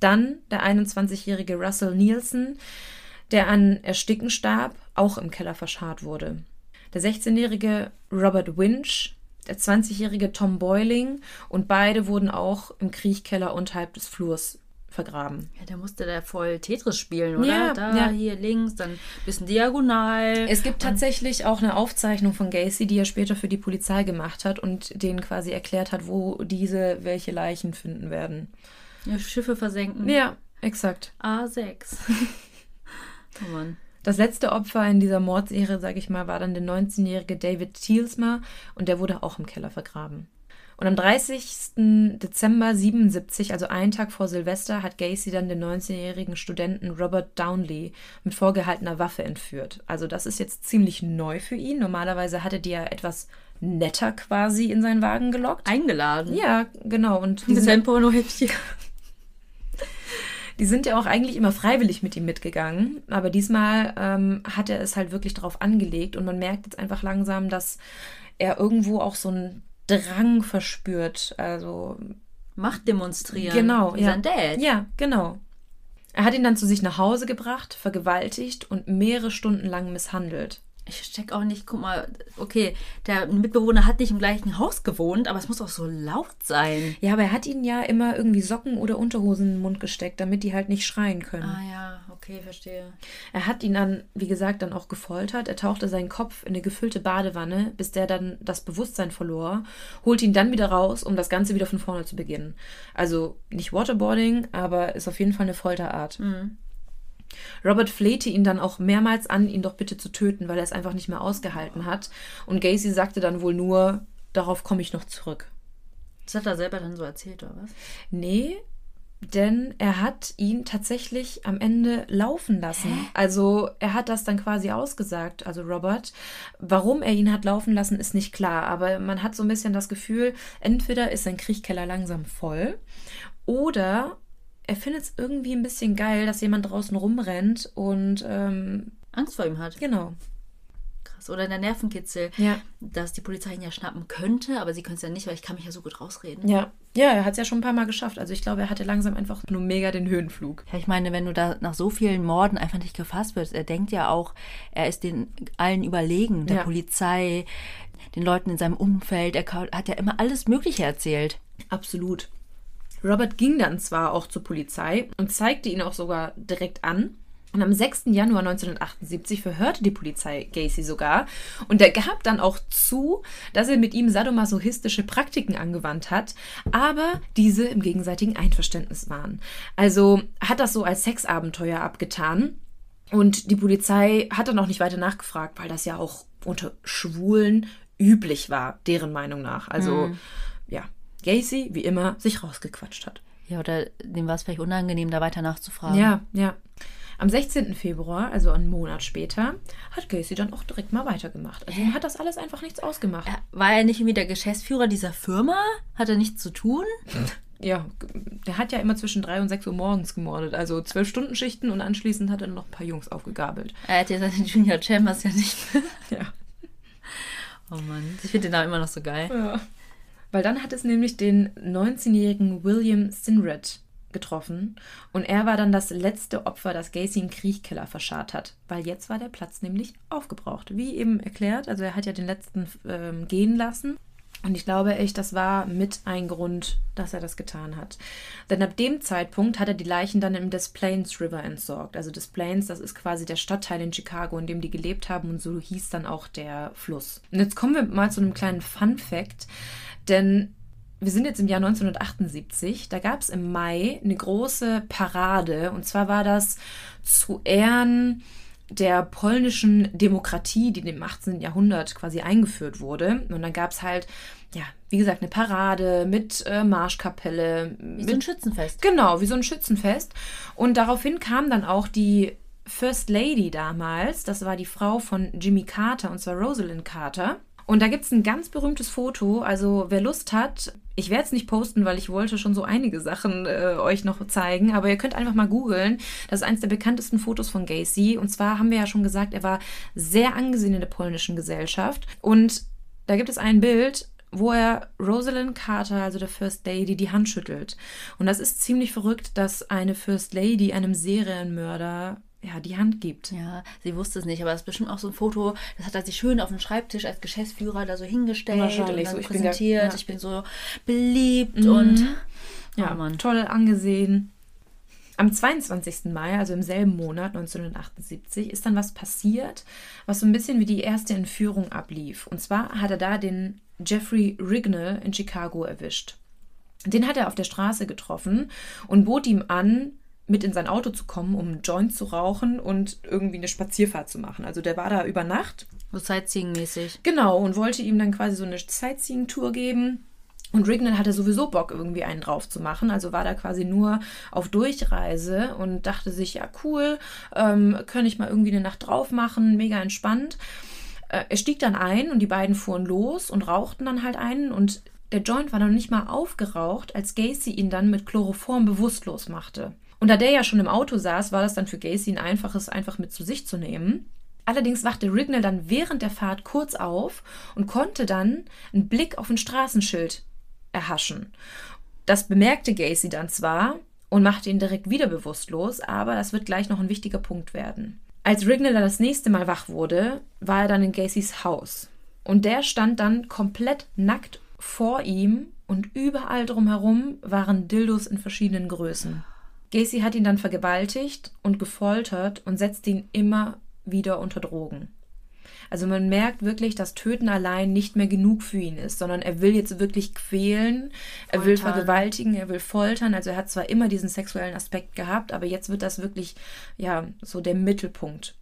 [SPEAKER 2] Dann der 21-jährige Russell Nielsen, der an Ersticken starb, auch im Keller verscharrt wurde. Der 16-jährige Robert Winch, der 20-jährige Tom Boiling und beide wurden auch im Kriechkeller unterhalb des Flurs vergraben.
[SPEAKER 1] Ja, der musste da voll Tetris spielen, oder?
[SPEAKER 2] Ja,
[SPEAKER 1] da,
[SPEAKER 2] ja.
[SPEAKER 1] hier links, dann ein bisschen diagonal.
[SPEAKER 2] Es gibt tatsächlich auch eine Aufzeichnung von Gacy, die er später für die Polizei gemacht hat und denen quasi erklärt hat, wo diese welche Leichen finden werden.
[SPEAKER 1] Ja, Schiffe versenken.
[SPEAKER 2] Ja, exakt.
[SPEAKER 1] A6. oh Mann.
[SPEAKER 2] Das letzte Opfer in dieser Mordserie, sag ich mal, war dann der 19-jährige David Thielsma und der wurde auch im Keller vergraben. Und am 30. Dezember 77, also einen Tag vor Silvester, hat Gacy dann den 19-jährigen Studenten Robert Downley mit vorgehaltener Waffe entführt. Also das ist jetzt ziemlich neu für ihn. Normalerweise hatte die ja etwas netter quasi in seinen Wagen gelockt.
[SPEAKER 1] Eingeladen.
[SPEAKER 2] Ja, genau. Und die
[SPEAKER 1] Ein
[SPEAKER 2] sind, die sind ja auch eigentlich immer freiwillig mit ihm mitgegangen. Aber diesmal ähm, hat er es halt wirklich darauf angelegt. Und man merkt jetzt einfach langsam, dass er irgendwo auch so einen Drang verspürt. Also
[SPEAKER 1] Macht demonstrieren.
[SPEAKER 2] Genau,
[SPEAKER 1] Wie
[SPEAKER 2] ja.
[SPEAKER 1] sein Dad.
[SPEAKER 2] Ja, genau. Er hat ihn dann zu sich nach Hause gebracht, vergewaltigt und mehrere Stunden lang misshandelt.
[SPEAKER 1] Ich check auch nicht, guck mal, okay, der Mitbewohner hat nicht im gleichen Haus gewohnt, aber es muss auch so laut sein.
[SPEAKER 2] Ja, aber er hat ihnen ja immer irgendwie Socken oder Unterhosen in den Mund gesteckt, damit die halt nicht schreien können.
[SPEAKER 1] Ah ja, okay, verstehe.
[SPEAKER 2] Er hat ihn dann, wie gesagt, dann auch gefoltert. Er tauchte seinen Kopf in eine gefüllte Badewanne, bis der dann das Bewusstsein verlor, holt ihn dann wieder raus, um das Ganze wieder von vorne zu beginnen. Also nicht Waterboarding, aber ist auf jeden Fall eine Folterart. Robert flehte ihn dann auch mehrmals an, ihn doch bitte zu töten, weil er es einfach nicht mehr ausgehalten hat. Und Gacy sagte dann wohl nur, darauf komme ich noch zurück.
[SPEAKER 1] Das hat er selber dann so erzählt, oder was?
[SPEAKER 2] Nee, denn er hat ihn tatsächlich am Ende laufen lassen. Also er hat das dann quasi ausgesagt, also Robert. Warum er ihn hat laufen lassen, ist nicht klar. Aber man hat so ein bisschen das Gefühl, entweder ist sein Kriechkeller langsam voll oder er findet es irgendwie ein bisschen geil, dass jemand draußen rumrennt und ähm,
[SPEAKER 1] Angst vor ihm hat.
[SPEAKER 2] genau.
[SPEAKER 1] Krass. Oder der Nervenkitzel,
[SPEAKER 2] Ja.
[SPEAKER 1] dass die Polizei ihn ja schnappen könnte, aber sie können es ja nicht, weil ich kann mich ja so gut rausreden.
[SPEAKER 2] Ja. Ja, er hat es ja schon ein paar Mal geschafft. Also ich glaube, er hatte langsam einfach nur mega den Höhenflug.
[SPEAKER 1] Ja, ich meine, wenn du da nach so vielen Morden einfach nicht gefasst wirst, er denkt ja auch, er ist den allen überlegen, der
[SPEAKER 2] Ja.
[SPEAKER 1] Polizei, den Leuten in seinem Umfeld. Er hat ja immer alles Mögliche erzählt.
[SPEAKER 2] Absolut. Robert ging dann zwar auch zur Polizei und zeigte ihn auch sogar direkt an. Und am 6. Januar 1978 verhörte die Polizei Gacy sogar. Und er gab dann auch zu, dass er mit ihm sadomasochistische Praktiken angewandt hat, aber diese im gegenseitigen Einverständnis waren. Also hat das so als Sexabenteuer abgetan. Und die Polizei hat dann auch nicht weiter nachgefragt, weil das ja auch unter Schwulen üblich war, deren Meinung nach. Also, ja, Gacy, wie immer, sich rausgequatscht hat.
[SPEAKER 1] Ja, oder dem war es vielleicht unangenehm, da weiter nachzufragen.
[SPEAKER 2] Ja, ja. Am 16. Februar, also einen Monat später, hat Gacy dann auch direkt mal weitergemacht. Also ihm hat das alles einfach nichts ausgemacht.
[SPEAKER 1] Äh, War er nicht irgendwie der Geschäftsführer dieser Firma? Hat er nichts zu tun?
[SPEAKER 2] Ja, der hat ja immer zwischen 3 und 6 Uhr morgens gemordet. Also 12-Stunden-Schichten und anschließend hat er noch ein paar Jungs aufgegabelt.
[SPEAKER 1] Er hat ja seine Junior Chambers ja nicht.
[SPEAKER 2] Ja.
[SPEAKER 1] oh Mann, ich finde den Namen immer noch so geil.
[SPEAKER 2] Ja. Weil dann hat es nämlich den 19-jährigen William Sinred getroffen und er war dann das letzte Opfer, das Gacy im Kriechkeller verscharrt hat, weil jetzt war der Platz nämlich aufgebraucht. Wie eben erklärt, also er hat ja den letzten ähm, gehen lassen und ich glaube echt, das war mit ein Grund, dass er das getan hat. Denn ab dem Zeitpunkt hat er die Leichen dann im Des Plains River entsorgt. Also Des Plains, das ist quasi der Stadtteil in Chicago, in dem die gelebt haben und so hieß dann auch der Fluss. Und jetzt kommen wir mal zu einem kleinen Fun Fact, denn wir sind jetzt im Jahr 1978. Da gab es im Mai eine große Parade. Und zwar war das zu Ehren der polnischen Demokratie, die im 18. Jahrhundert quasi eingeführt wurde. Und dann gab es halt, ja, wie gesagt, eine Parade mit äh, Marschkapelle.
[SPEAKER 1] Wie
[SPEAKER 2] mit
[SPEAKER 1] so ein Schützenfest.
[SPEAKER 2] Genau, wie so ein Schützenfest. Und daraufhin kam dann auch die First Lady damals, das war die Frau von Jimmy Carter, und zwar Rosalind Carter. Und da gibt es ein ganz berühmtes Foto. Also wer Lust hat, ich werde es nicht posten, weil ich wollte schon so einige Sachen äh, euch noch zeigen, aber ihr könnt einfach mal googeln. Das ist eines der bekanntesten Fotos von Gacy. Und zwar haben wir ja schon gesagt, er war sehr angesehen in der polnischen Gesellschaft. Und da gibt es ein Bild, wo er Rosalind Carter, also der First Lady, die Hand schüttelt. Und das ist ziemlich verrückt, dass eine First Lady einem Serienmörder ja, die Hand gibt.
[SPEAKER 1] Ja, sie wusste es nicht, aber das ist bestimmt auch so ein Foto, das hat er sich schön auf dem Schreibtisch als Geschäftsführer da so hingestellt
[SPEAKER 2] Wahrscheinlich
[SPEAKER 1] und dann
[SPEAKER 2] so, ich bin
[SPEAKER 1] präsentiert.
[SPEAKER 2] gar- ja.
[SPEAKER 1] Ich bin so beliebt und
[SPEAKER 2] Ja,
[SPEAKER 1] oh Mann.
[SPEAKER 2] toll angesehen. Am 22. Mai, also im selben Monat 1978, ist dann was passiert, was so ein bisschen wie die erste Entführung ablief. Und zwar hat er da den Jeffrey Rignall in Chicago erwischt. Den hat er auf der Straße getroffen und bot ihm an, mit in sein Auto zu kommen, um einen Joint zu rauchen und irgendwie eine Spazierfahrt zu machen. Also der war da über Nacht
[SPEAKER 1] So Sightseeing-mäßig.
[SPEAKER 2] Genau, und wollte ihm dann quasi so eine Sightseeing-Tour geben. Und Rignall hatte sowieso Bock, irgendwie einen drauf zu machen. Also war da quasi nur auf Durchreise und dachte sich, ja, cool, ähm, könnte ich mal irgendwie eine Nacht drauf machen, mega entspannt. Äh, er stieg dann ein und die beiden fuhren los und rauchten dann halt einen. Und der Joint war noch nicht mal aufgeraucht, als Gacy ihn dann mit Chloroform bewusstlos machte. Und da der ja schon im Auto saß, war das dann für Gacy ein einfaches, einfach mit zu sich zu nehmen. Allerdings wachte Rignall dann während der Fahrt kurz auf und konnte dann einen Blick auf ein Straßenschild erhaschen. Das bemerkte Gacy dann zwar und machte ihn direkt wieder bewusstlos, aber das wird gleich noch ein wichtiger Punkt werden. Als Rignall dann das nächste Mal wach wurde, war er dann in Gacys Haus. Und der stand dann komplett nackt vor ihm und überall drumherum waren Dildos in verschiedenen Größen. Gacy hat ihn dann vergewaltigt und gefoltert und setzte ihn immer wieder unter Drogen. Also man merkt wirklich, dass Töten allein nicht mehr genug für ihn ist, sondern er will jetzt wirklich quälen, er will
[SPEAKER 1] Foltern.
[SPEAKER 2] vergewaltigen, er will foltern. Also er hat zwar immer diesen sexuellen Aspekt gehabt, aber jetzt wird das wirklich, ja, so der Mittelpunkt.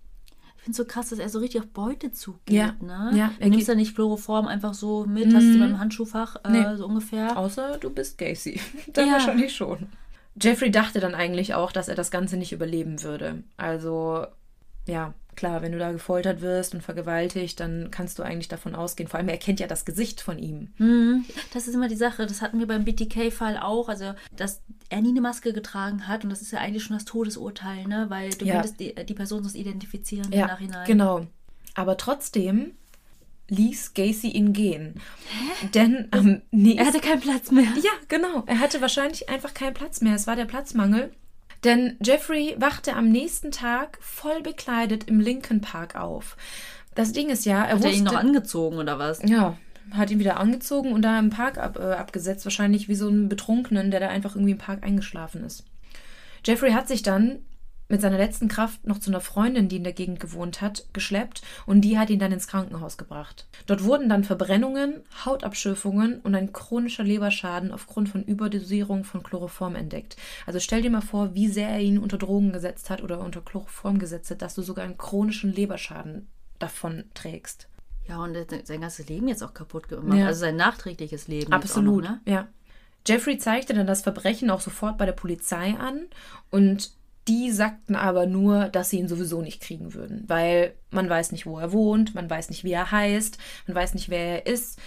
[SPEAKER 1] Ich finde es so krass, dass er so richtig auf Beutezug
[SPEAKER 2] Ja,
[SPEAKER 1] geht, ne?
[SPEAKER 2] ja, er
[SPEAKER 1] nimmst
[SPEAKER 2] geht-
[SPEAKER 1] ja nicht Chloroform einfach so mit, hast du beim Handschuhfach äh,
[SPEAKER 2] Nee.
[SPEAKER 1] so ungefähr.
[SPEAKER 2] Außer du bist Gacy. Dann
[SPEAKER 1] Ja.
[SPEAKER 2] wahrscheinlich schon. Jeffrey dachte dann eigentlich auch, dass er das Ganze nicht überleben würde. Also, ja, klar, wenn du da gefoltert wirst und vergewaltigt, dann kannst du eigentlich davon ausgehen. Vor allem, er kennt ja das Gesicht von ihm.
[SPEAKER 1] Mhm. Das ist immer die Sache, das hatten wir beim BTK-Fall auch, also dass er nie eine Maske getragen hat und das ist ja eigentlich schon das Todesurteil, ne? Weil du
[SPEAKER 2] Ja.
[SPEAKER 1] könntest die, die Person sonst identifizieren im
[SPEAKER 2] Ja,
[SPEAKER 1] Nachhinein.
[SPEAKER 2] genau. Aber trotzdem ließ Gacy ihn gehen. Denn am nächsten
[SPEAKER 1] Er hatte keinen Platz mehr.
[SPEAKER 2] Ja, genau. Er hatte wahrscheinlich einfach keinen Platz mehr. Es war der Platzmangel. Denn Jeffrey wachte am nächsten Tag voll bekleidet im Lincoln Park auf. Das Ding ist ja, er
[SPEAKER 1] Hat er
[SPEAKER 2] wusste,
[SPEAKER 1] ihn noch angezogen oder was?
[SPEAKER 2] ja, hat ihn wieder angezogen und da im Park ab, äh, abgesetzt, wahrscheinlich wie so einen Betrunkenen, der da einfach irgendwie im Park eingeschlafen ist. Jeffrey hat sich dann mit seiner letzten Kraft noch zu einer Freundin, die in der Gegend gewohnt hat, geschleppt und die hat ihn dann ins Krankenhaus gebracht. Dort wurden dann Verbrennungen, Hautabschürfungen und ein chronischer Leberschaden aufgrund von Überdosierung von Chloroform entdeckt. Also stell dir mal vor, wie sehr er ihn unter Drogen gesetzt hat oder unter Chloroform gesetzt hat, dass du sogar einen chronischen Leberschaden davon trägst.
[SPEAKER 1] Ja, und er hat sein ganzes Leben jetzt auch kaputt gemacht.
[SPEAKER 2] Ja.
[SPEAKER 1] Also sein nachträgliches Leben.
[SPEAKER 2] Absolut,
[SPEAKER 1] noch, ne?
[SPEAKER 2] ja. Jeffrey zeigte dann das Verbrechen auch sofort bei der Polizei an und die sagten aber nur, dass sie ihn sowieso nicht kriegen würden, weil man weiß nicht, wo er wohnt, man weiß nicht, wie er heißt, man weiß nicht, wer er ist.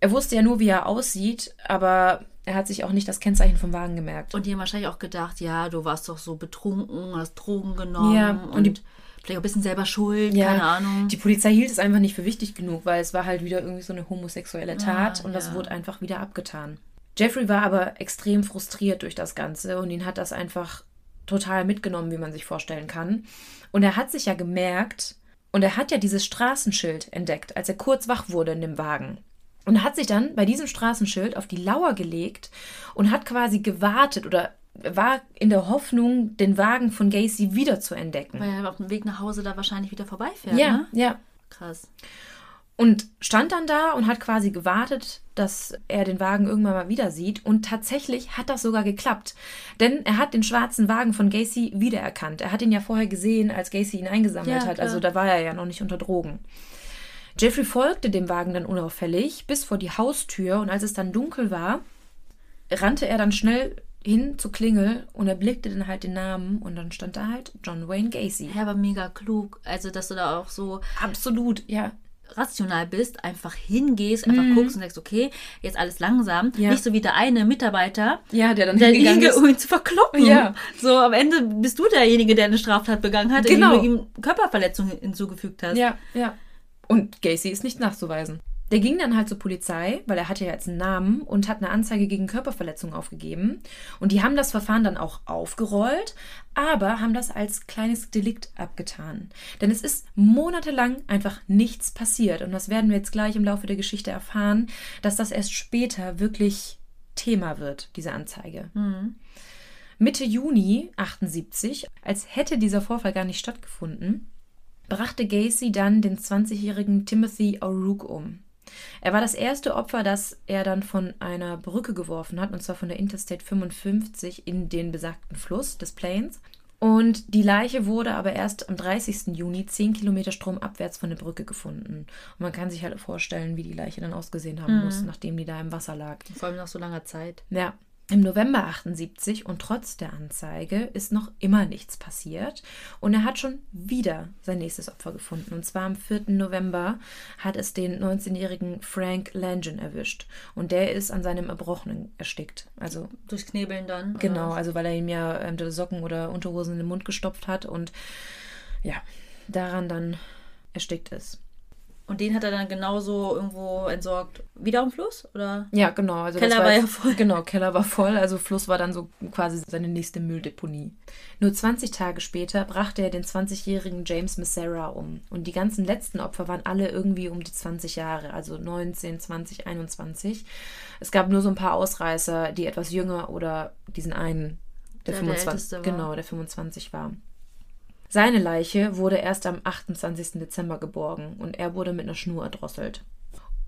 [SPEAKER 2] Er wusste ja nur, wie er aussieht, aber er hat sich auch nicht das Kennzeichen vom Wagen gemerkt.
[SPEAKER 1] Und die haben wahrscheinlich auch gedacht, ja, du warst doch so betrunken, hast Drogen genommen
[SPEAKER 2] Ja,
[SPEAKER 1] und,
[SPEAKER 2] und die-
[SPEAKER 1] vielleicht auch ein bisschen selber schuld, keine Ahnung.
[SPEAKER 2] Die Polizei hielt es einfach nicht für wichtig genug, weil es war halt wieder irgendwie so eine homosexuelle Tat
[SPEAKER 1] Ah,
[SPEAKER 2] und das
[SPEAKER 1] ja.
[SPEAKER 2] wurde einfach wieder abgetan. Jeffrey war aber extrem frustriert durch das Ganze und ihn hat das einfach total mitgenommen, wie man sich vorstellen kann. Und er hat sich ja gemerkt, und er hat ja dieses Straßenschild entdeckt, als er kurz wach wurde in dem Wagen. Und er hat sich dann bei diesem Straßenschild auf die Lauer gelegt und hat quasi gewartet oder war in der Hoffnung, den Wagen von Gacy wieder zu entdecken.
[SPEAKER 1] Weil er auf dem Weg nach Hause da wahrscheinlich wieder vorbeifährt,
[SPEAKER 2] ja,
[SPEAKER 1] ne?
[SPEAKER 2] ja.
[SPEAKER 1] Krass.
[SPEAKER 2] Und stand dann da und hat quasi gewartet, dass er den Wagen irgendwann mal wieder sieht. Und tatsächlich hat das sogar geklappt. Denn er hat den schwarzen Wagen von Gacy wiedererkannt. Er hat ihn ja vorher gesehen, als Gacy ihn eingesammelt
[SPEAKER 1] Ja,
[SPEAKER 2] hat. Also da war er ja noch nicht unter Drogen. Jeffrey folgte dem Wagen dann unauffällig bis vor die Haustür. Und als es dann dunkel war, rannte er dann schnell hin zur Klingel und erblickte dann halt den Namen. Und dann stand da halt John Wayne Gacy.
[SPEAKER 1] Ja, aber mega klug. Also, dass du da auch so
[SPEAKER 2] Absolut, ja.
[SPEAKER 1] Rational bist, einfach hingehst, einfach guckst und sagst, okay, jetzt alles langsam.
[SPEAKER 2] Mhm. Ja.
[SPEAKER 1] Nicht so wie der eine Mitarbeiter,
[SPEAKER 2] Ja, der dann
[SPEAKER 1] der
[SPEAKER 2] hingegangen
[SPEAKER 1] hinge,
[SPEAKER 2] ist.
[SPEAKER 1] um ihn zu verkloppen.
[SPEAKER 2] Ja.
[SPEAKER 1] So, am Ende bist du derjenige, der eine Straftat begangen hat,
[SPEAKER 2] Genau.
[SPEAKER 1] indem du ihm Körperverletzungen hinzugefügt hast.
[SPEAKER 2] Ja, ja. Und Gacy ist nicht nachzuweisen. Der ging dann halt zur Polizei, weil er hatte ja jetzt einen Namen und hat eine Anzeige gegen Körperverletzung aufgegeben. Und die haben das Verfahren dann auch aufgerollt, aber haben das als kleines Delikt abgetan. Denn es ist monatelang einfach nichts passiert. Und das werden wir jetzt gleich im Laufe der Geschichte erfahren, dass das erst später wirklich Thema wird, diese Anzeige.
[SPEAKER 1] Mhm.
[SPEAKER 2] Mitte Juni 78, als hätte dieser Vorfall gar nicht stattgefunden, brachte Gacy dann den 20-jährigen Timothy O'Rourke um. Er war das erste Opfer, das er dann von einer Brücke geworfen hat, und zwar von der Interstate 55 in den besagten Fluss des Plains. Und die Leiche wurde aber erst am 30. Juni 10 Kilometer stromabwärts von der Brücke gefunden. Und man kann sich halt vorstellen, wie die Leiche dann ausgesehen haben muss, nachdem die da im Wasser lag.
[SPEAKER 1] Vor allem nach so langer Zeit.
[SPEAKER 2] Ja. Im November 78 und trotz der Anzeige ist noch immer nichts passiert und er hat schon wieder sein nächstes Opfer gefunden. Und zwar am 4. November hat es den 19-jährigen Frank Langen erwischt und der ist an seinem Erbrochenen erstickt. Also
[SPEAKER 1] Durchs Knebeln dann. oder
[SPEAKER 2] genau, also weil er ihm ja ähm, Socken oder Unterhosen in den Mund gestopft hat und ja, daran dann erstickt ist.
[SPEAKER 1] Und den hat er dann genauso irgendwo entsorgt. Wieder am Fluss? Oder?
[SPEAKER 2] Ja, genau. Also
[SPEAKER 1] Keller
[SPEAKER 2] das
[SPEAKER 1] war ja
[SPEAKER 2] jetzt-
[SPEAKER 1] voll.
[SPEAKER 2] Genau, Keller war voll. Also Fluss war dann so quasi seine nächste Mülldeponie. Nur 20 Tage später brachte er den 20-jährigen James Messera um. Und die ganzen letzten Opfer waren alle irgendwie um die 20 Jahre, also 19, 20, 21. Es gab nur so ein paar Ausreißer, die etwas jünger oder diesen einen, der,
[SPEAKER 1] Der der
[SPEAKER 2] 25,
[SPEAKER 1] Älteste war.
[SPEAKER 2] genau, der 25 war. Seine Leiche wurde erst am 28. Dezember geborgen und er wurde mit einer Schnur erdrosselt.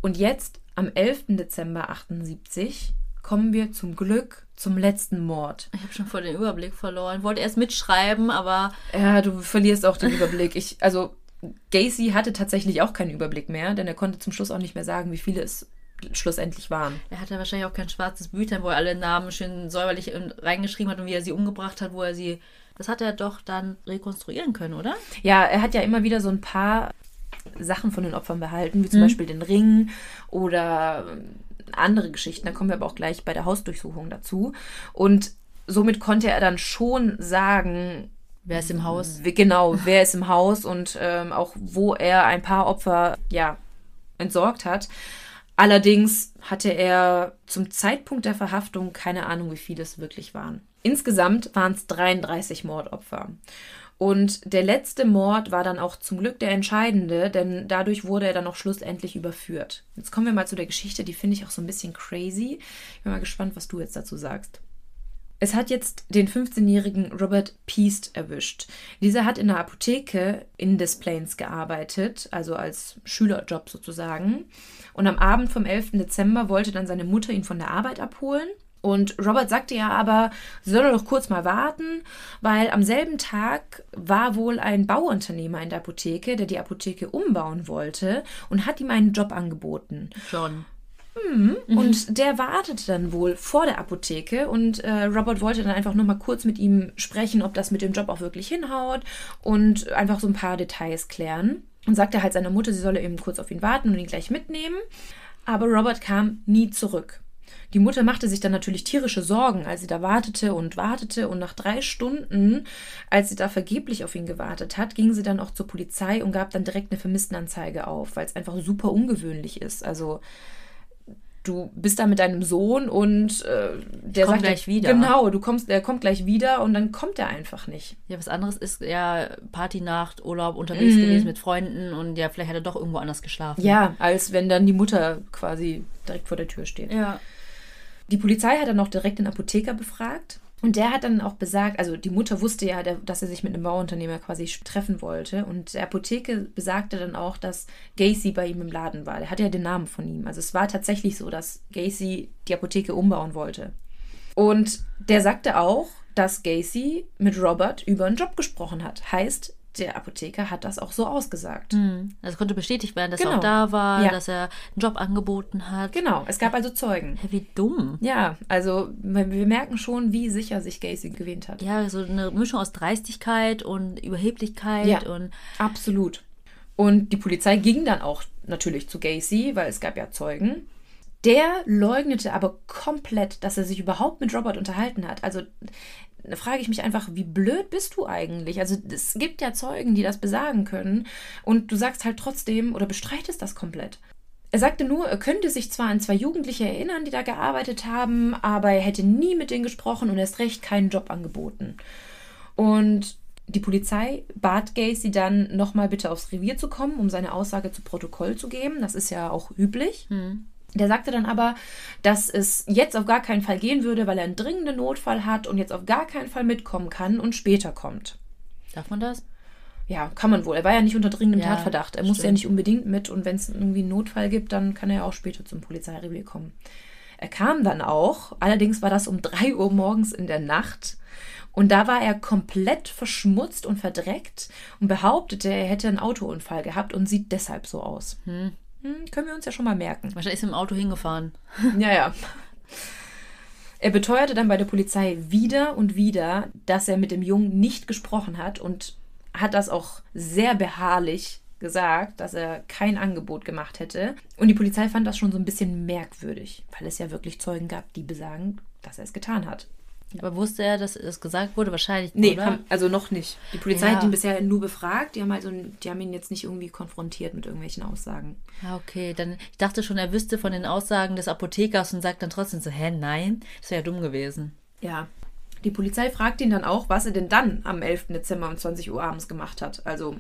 [SPEAKER 2] Und jetzt, am 11. Dezember 78, kommen wir zum Glück zum letzten Mord.
[SPEAKER 1] Ich habe schon voll den Überblick verloren. Wollte erst mitschreiben, aber
[SPEAKER 2] Ja, du verlierst auch den Überblick. Ich, also, Gacy hatte tatsächlich auch keinen Überblick mehr, denn er konnte zum Schluss auch nicht mehr sagen, wie viele es schlussendlich waren.
[SPEAKER 1] er hatte wahrscheinlich auch kein schwarzes Büchlein, wo er alle Namen schön säuberlich in- reingeschrieben hat und wie er sie umgebracht hat, wo er sie. Das hat er doch dann rekonstruieren können, oder?
[SPEAKER 2] Ja, er hat ja immer wieder so ein paar Sachen von den Opfern behalten, wie zum Beispiel den Ring oder ähm, andere Geschichten. Da kommen wir aber auch gleich bei der Hausdurchsuchung dazu. Und somit konnte er dann schon sagen,
[SPEAKER 1] Wer ist im Haus?
[SPEAKER 2] genau, wer ist im Haus und ähm, auch wo er ein paar Opfer ja entsorgt hat. Allerdings hatte er zum Zeitpunkt der Verhaftung keine Ahnung, wie viele es wirklich waren. Insgesamt waren es 33 Mordopfer. Und der letzte Mord war dann auch zum Glück der entscheidende, denn dadurch wurde er dann auch schlussendlich überführt. Jetzt kommen wir mal zu der Geschichte, die finde ich auch so ein bisschen crazy. Ich bin mal gespannt, was du jetzt dazu sagst. Es hat jetzt den 15-jährigen Robert Peast erwischt. Dieser hat in der Apotheke in Des Plains gearbeitet, also als Schülerjob sozusagen. Und am Abend vom 11. Dezember wollte dann seine Mutter ihn von der Arbeit abholen. Und Robert sagte ja aber, soll doch kurz mal warten, weil am selben Tag war wohl ein Bauunternehmer in der Apotheke, der die Apotheke umbauen wollte und hat ihm einen Job angeboten.
[SPEAKER 1] John.
[SPEAKER 2] Und der wartete dann wohl vor der Apotheke und äh, Robert wollte dann einfach nur mal kurz mit ihm sprechen, ob das mit dem Job auch wirklich hinhaut und einfach so ein paar Details klären. Und sagte halt seiner Mutter, sie solle eben kurz auf ihn warten und ihn gleich mitnehmen. Aber Robert kam nie zurück. Die Mutter machte sich dann natürlich tierische Sorgen, als sie da wartete und wartete. Und nach drei Stunden, als sie da vergeblich auf ihn gewartet hat, ging sie dann auch zur Polizei und gab dann direkt eine Vermisstenanzeige auf, weil es einfach super ungewöhnlich ist. Also du bist da mit deinem Sohn und äh, der
[SPEAKER 1] Komm
[SPEAKER 2] sagt
[SPEAKER 1] gleich
[SPEAKER 2] ja-
[SPEAKER 1] wieder.
[SPEAKER 2] Genau, du kommst, der kommt gleich wieder und dann kommt er einfach nicht.
[SPEAKER 1] Ja, was anderes ist ja Partynacht, Urlaub, unterwegs gewesen mit Freunden und ja, vielleicht hat er doch irgendwo anders geschlafen.
[SPEAKER 2] Ja, als wenn dann die Mutter quasi direkt vor der Tür steht.
[SPEAKER 1] Ja.
[SPEAKER 2] Die Polizei hat dann auch direkt den Apotheker befragt. Und der hat dann auch besagt, also die Mutter wusste ja, dass er sich mit einem Bauunternehmer quasi treffen wollte. Und der Apotheke besagte dann auch, dass Gacy bei ihm im Laden war. Der hatte ja den Namen von ihm. Also es war tatsächlich so, dass Gacy die Apotheke umbauen wollte. Und der sagte auch, dass Gacy mit Robert über einen Job gesprochen hat. Heißt, der Apotheker hat das auch so ausgesagt.
[SPEAKER 1] Hm. Also konnte bestätigt werden, dass er
[SPEAKER 2] Genau.
[SPEAKER 1] auch da war,
[SPEAKER 2] Ja.
[SPEAKER 1] dass er einen Job angeboten hat.
[SPEAKER 2] Genau, es gab also Zeugen.
[SPEAKER 1] Wie dumm.
[SPEAKER 2] Ja, also wir merken schon, wie sicher sich Gacy gewähnt hat.
[SPEAKER 1] Ja, so eine Mischung aus Dreistigkeit und Überheblichkeit
[SPEAKER 2] Ja.
[SPEAKER 1] und
[SPEAKER 2] Absolut. Und die Polizei ging dann auch natürlich zu Gacy, weil es gab ja Zeugen. Der leugnete aber komplett, dass er sich überhaupt mit Robert unterhalten hat. Also frage ich mich einfach, wie blöd bist du eigentlich? Also es gibt ja Zeugen, die das besagen können und du sagst halt trotzdem oder bestreitest das komplett. Er sagte nur, er könnte sich zwar an zwei Jugendliche erinnern, die da gearbeitet haben, aber er hätte nie mit denen gesprochen und erst recht keinen Job angeboten. Und die Polizei bat Gacy dann nochmal bitte aufs Revier zu kommen, um seine Aussage zu Protokoll zu geben. Das ist ja auch üblich.
[SPEAKER 1] Hm.
[SPEAKER 2] Der sagte dann aber, dass es jetzt auf gar keinen Fall gehen würde, weil er einen dringenden Notfall hat und jetzt auf gar keinen Fall mitkommen kann und später kommt.
[SPEAKER 1] Darf man das?
[SPEAKER 2] Ja, kann man wohl. Er war ja nicht unter dringendem
[SPEAKER 1] Ja,
[SPEAKER 2] Tatverdacht. Er muss ja nicht unbedingt mit und wenn es irgendwie einen Notfall gibt, dann kann er ja auch später zum Polizeirevier kommen. Er kam dann auch, allerdings war das um 3 Uhr morgens in der Nacht und da war er komplett verschmutzt und verdreckt und behauptete, er hätte einen Autounfall gehabt und sieht deshalb so aus. Hm, können wir uns ja schon mal merken.
[SPEAKER 1] Wahrscheinlich ist er im Auto hingefahren.
[SPEAKER 2] Ja, ja. Er beteuerte dann bei der Polizei wieder und wieder, dass er mit dem Jungen nicht gesprochen hat und hat das auch sehr beharrlich gesagt, dass er kein Angebot gemacht hätte. Und die Polizei fand das schon so ein bisschen merkwürdig, weil es ja wirklich Zeugen gab, die besagen, dass er es getan hat.
[SPEAKER 1] Aber wusste er, dass es gesagt wurde? Wahrscheinlich
[SPEAKER 2] Nee,
[SPEAKER 1] oder?
[SPEAKER 2] haben, also noch nicht. Die Polizei
[SPEAKER 1] Ja.
[SPEAKER 2] hat ihn bisher nur befragt, die haben, also, die haben ihn jetzt nicht irgendwie konfrontiert mit irgendwelchen Aussagen.
[SPEAKER 1] Ja, okay. Dann, ich dachte schon, er wüsste von den Aussagen des Apothekers und sagt dann trotzdem so, hä, nein? Das wäre ja dumm gewesen.
[SPEAKER 2] Ja. Die Polizei fragt ihn dann auch, was er denn dann am 11. Dezember um 20 Uhr abends gemacht hat. Also,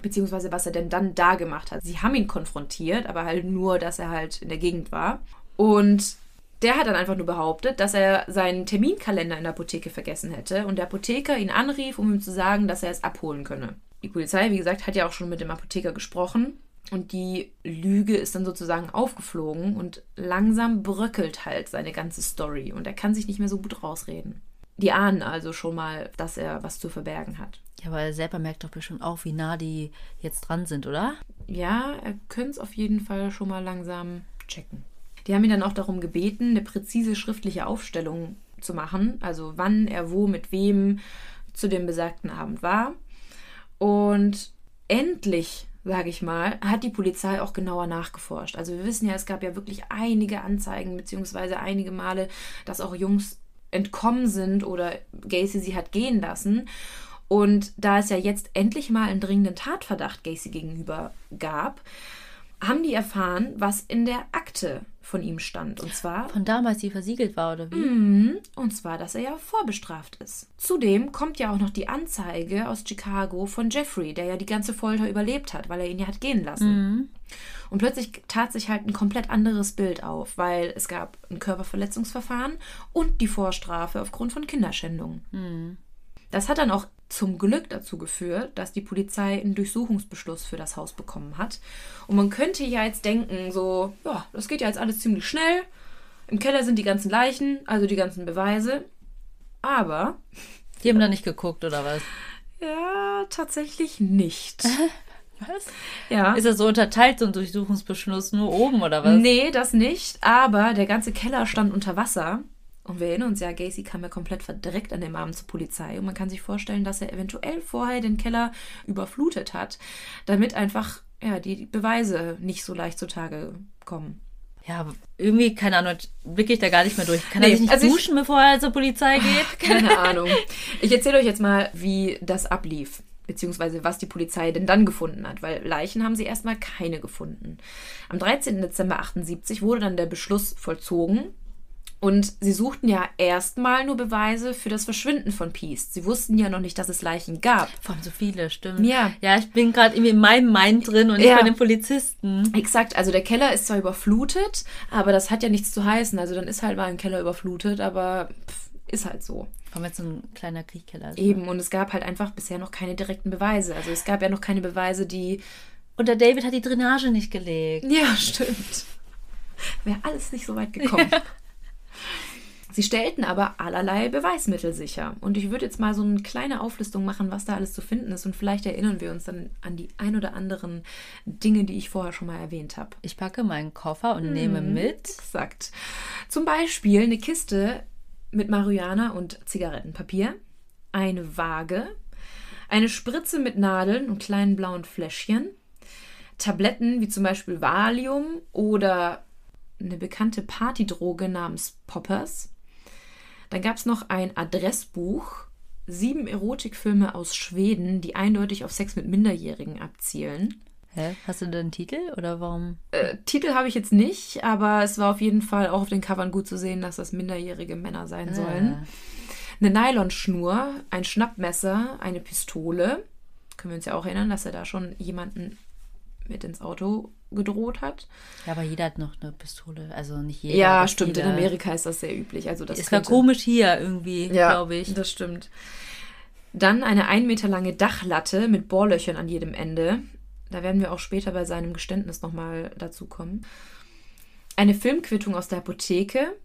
[SPEAKER 2] beziehungsweise was er denn dann da gemacht hat. Sie haben ihn konfrontiert, aber halt nur, dass er halt in der Gegend war. Und der hat dann einfach nur behauptet, dass er seinen Terminkalender in der Apotheke vergessen hätte und der Apotheker ihn anrief, um ihm zu sagen, dass er es abholen könne. Die Polizei, wie gesagt, hat ja auch schon mit dem Apotheker gesprochen und die Lüge ist dann sozusagen aufgeflogen und langsam bröckelt halt seine ganze Story und er kann sich nicht mehr so gut rausreden. Die ahnen also schon mal, dass er was zu verbergen hat.
[SPEAKER 1] Ja, aber er selber merkt doch bestimmt auch, wie nah die jetzt dran sind, oder?
[SPEAKER 2] Ja, er könnte es auf jeden Fall schon mal langsam checken. Die haben ihn dann auch darum gebeten, eine präzise schriftliche Aufstellung zu machen, also wann er wo mit wem zu dem besagten Abend war. Und endlich, sage ich mal, hat die Polizei auch genauer nachgeforscht. Also wir wissen ja, es gab ja wirklich einige Anzeigen, beziehungsweise einige Male, dass auch Jungs entkommen sind oder Gacy sie hat gehen lassen. Und da es ja jetzt endlich mal einen dringenden Tatverdacht Gacy gegenüber gab, haben die erfahren, was in der Akte von ihm stand. Und zwar
[SPEAKER 1] Von damals, die versiegelt war, oder wie?
[SPEAKER 2] Mhm. Und zwar, dass er ja vorbestraft ist. Zudem kommt ja auch noch die Anzeige aus Chicago von Jeffrey, der ja die ganze Folter überlebt hat, weil er ihn ja hat gehen lassen. Und plötzlich tat sich halt ein komplett anderes Bild auf, weil es gab ein Körperverletzungsverfahren und die Vorstrafe aufgrund von Kinderschändung. Das hat dann auch zum Glück dazu geführt, dass die Polizei einen Durchsuchungsbeschluss für das Haus bekommen hat. Und man könnte ja jetzt denken, so, ja, das geht ja jetzt alles ziemlich schnell. Im Keller sind die ganzen Leichen, also die ganzen Beweise. Aber,
[SPEAKER 1] Die haben da nicht geguckt, oder was?
[SPEAKER 2] ja, tatsächlich nicht.
[SPEAKER 1] Was?
[SPEAKER 2] Ja.
[SPEAKER 1] Ist das so unterteilt, so ein Durchsuchungsbeschluss, nur oben, oder was?
[SPEAKER 2] Nee, das nicht. Aber der ganze Keller stand unter Wasser. Und wir erinnern uns ja, Gacy kam ja komplett verdreckt an dem Abend zur Polizei. Und man kann sich vorstellen, dass er eventuell vorher den Keller überflutet hat, damit einfach ja, die Beweise nicht so leicht zutage kommen.
[SPEAKER 1] Ja, irgendwie, keine Ahnung, blicke ich da gar nicht mehr durch. Kann
[SPEAKER 2] Nee,
[SPEAKER 1] er sich nicht
[SPEAKER 2] also ich-
[SPEAKER 1] duschen, bevor er zur Polizei geht?
[SPEAKER 2] Keine Ahnung. Ich erzähle euch jetzt mal, wie das ablief. Beziehungsweise was die Polizei denn dann gefunden hat, weil Leichen haben sie erstmal keine gefunden. Am 13. Dezember 78 wurde dann der Beschluss vollzogen und sie suchten ja erstmal nur Beweise für das Verschwinden von Peace. Sie wussten ja noch nicht, dass es Leichen gab.
[SPEAKER 1] Vor allem so viele, stimmt.
[SPEAKER 2] Ja.
[SPEAKER 1] Ja, ich bin gerade irgendwie in meinem Mind drin und nicht
[SPEAKER 2] Ja.
[SPEAKER 1] bei den Polizisten.
[SPEAKER 2] Exakt, also der Keller ist zwar überflutet, aber das hat ja nichts zu heißen. Also dann ist halt mal ein Keller überflutet, aber pff, ist halt so.
[SPEAKER 1] Allem jetzt so ein kleiner Kriechkeller. ist.
[SPEAKER 2] Eben, und es gab halt einfach bisher noch keine direkten Beweise. Also es gab ja noch keine Beweise, die
[SPEAKER 1] Und der David hat die Drainage nicht gelegt.
[SPEAKER 2] Ja, stimmt. Wäre alles nicht so weit gekommen. Sie stellten aber allerlei Beweismittel sicher. Und ich würde jetzt mal so eine kleine Auflistung machen, was da alles zu finden ist. Und vielleicht erinnern wir uns dann an die ein oder anderen Dinge, die ich vorher schon mal erwähnt habe.
[SPEAKER 1] Ich packe meinen Koffer und nehme mit.
[SPEAKER 2] Exakt. Zum Beispiel eine Kiste mit Marihuana und Zigarettenpapier, eine Waage, eine Spritze mit Nadeln und kleinen blauen Fläschchen, Tabletten wie zum Beispiel Valium oder eine bekannte Partydroge namens Poppers. Dann gab es noch ein Adressbuch, sieben Erotikfilme aus Schweden, die eindeutig auf Sex mit Minderjährigen abzielen.
[SPEAKER 1] Hä? Hast du da einen Titel oder warum?
[SPEAKER 2] Äh, Titel habe ich jetzt nicht, aber es war auf jeden Fall auch auf den Covern gut zu sehen, dass das minderjährige Männer sein
[SPEAKER 1] Ah.
[SPEAKER 2] sollen. Eine Nylonschnur, ein Schnappmesser, eine Pistole. Können wir uns ja auch erinnern, dass er da schon jemanden mit ins Auto gedroht hat.
[SPEAKER 1] Ja, aber jeder hat noch eine Pistole. Also nicht jeder.
[SPEAKER 2] Ja, stimmt. In
[SPEAKER 1] viele.
[SPEAKER 2] Amerika ist das sehr üblich. Also das
[SPEAKER 1] Es war komisch hier irgendwie,
[SPEAKER 2] ja,
[SPEAKER 1] glaube ich.
[SPEAKER 2] Das stimmt. Dann eine ein Meter lange Dachlatte mit Bohrlöchern an jedem Ende. Da werden wir auch später bei seinem Geständnis nochmal dazu kommen. Eine Filmquittung aus der Apotheke.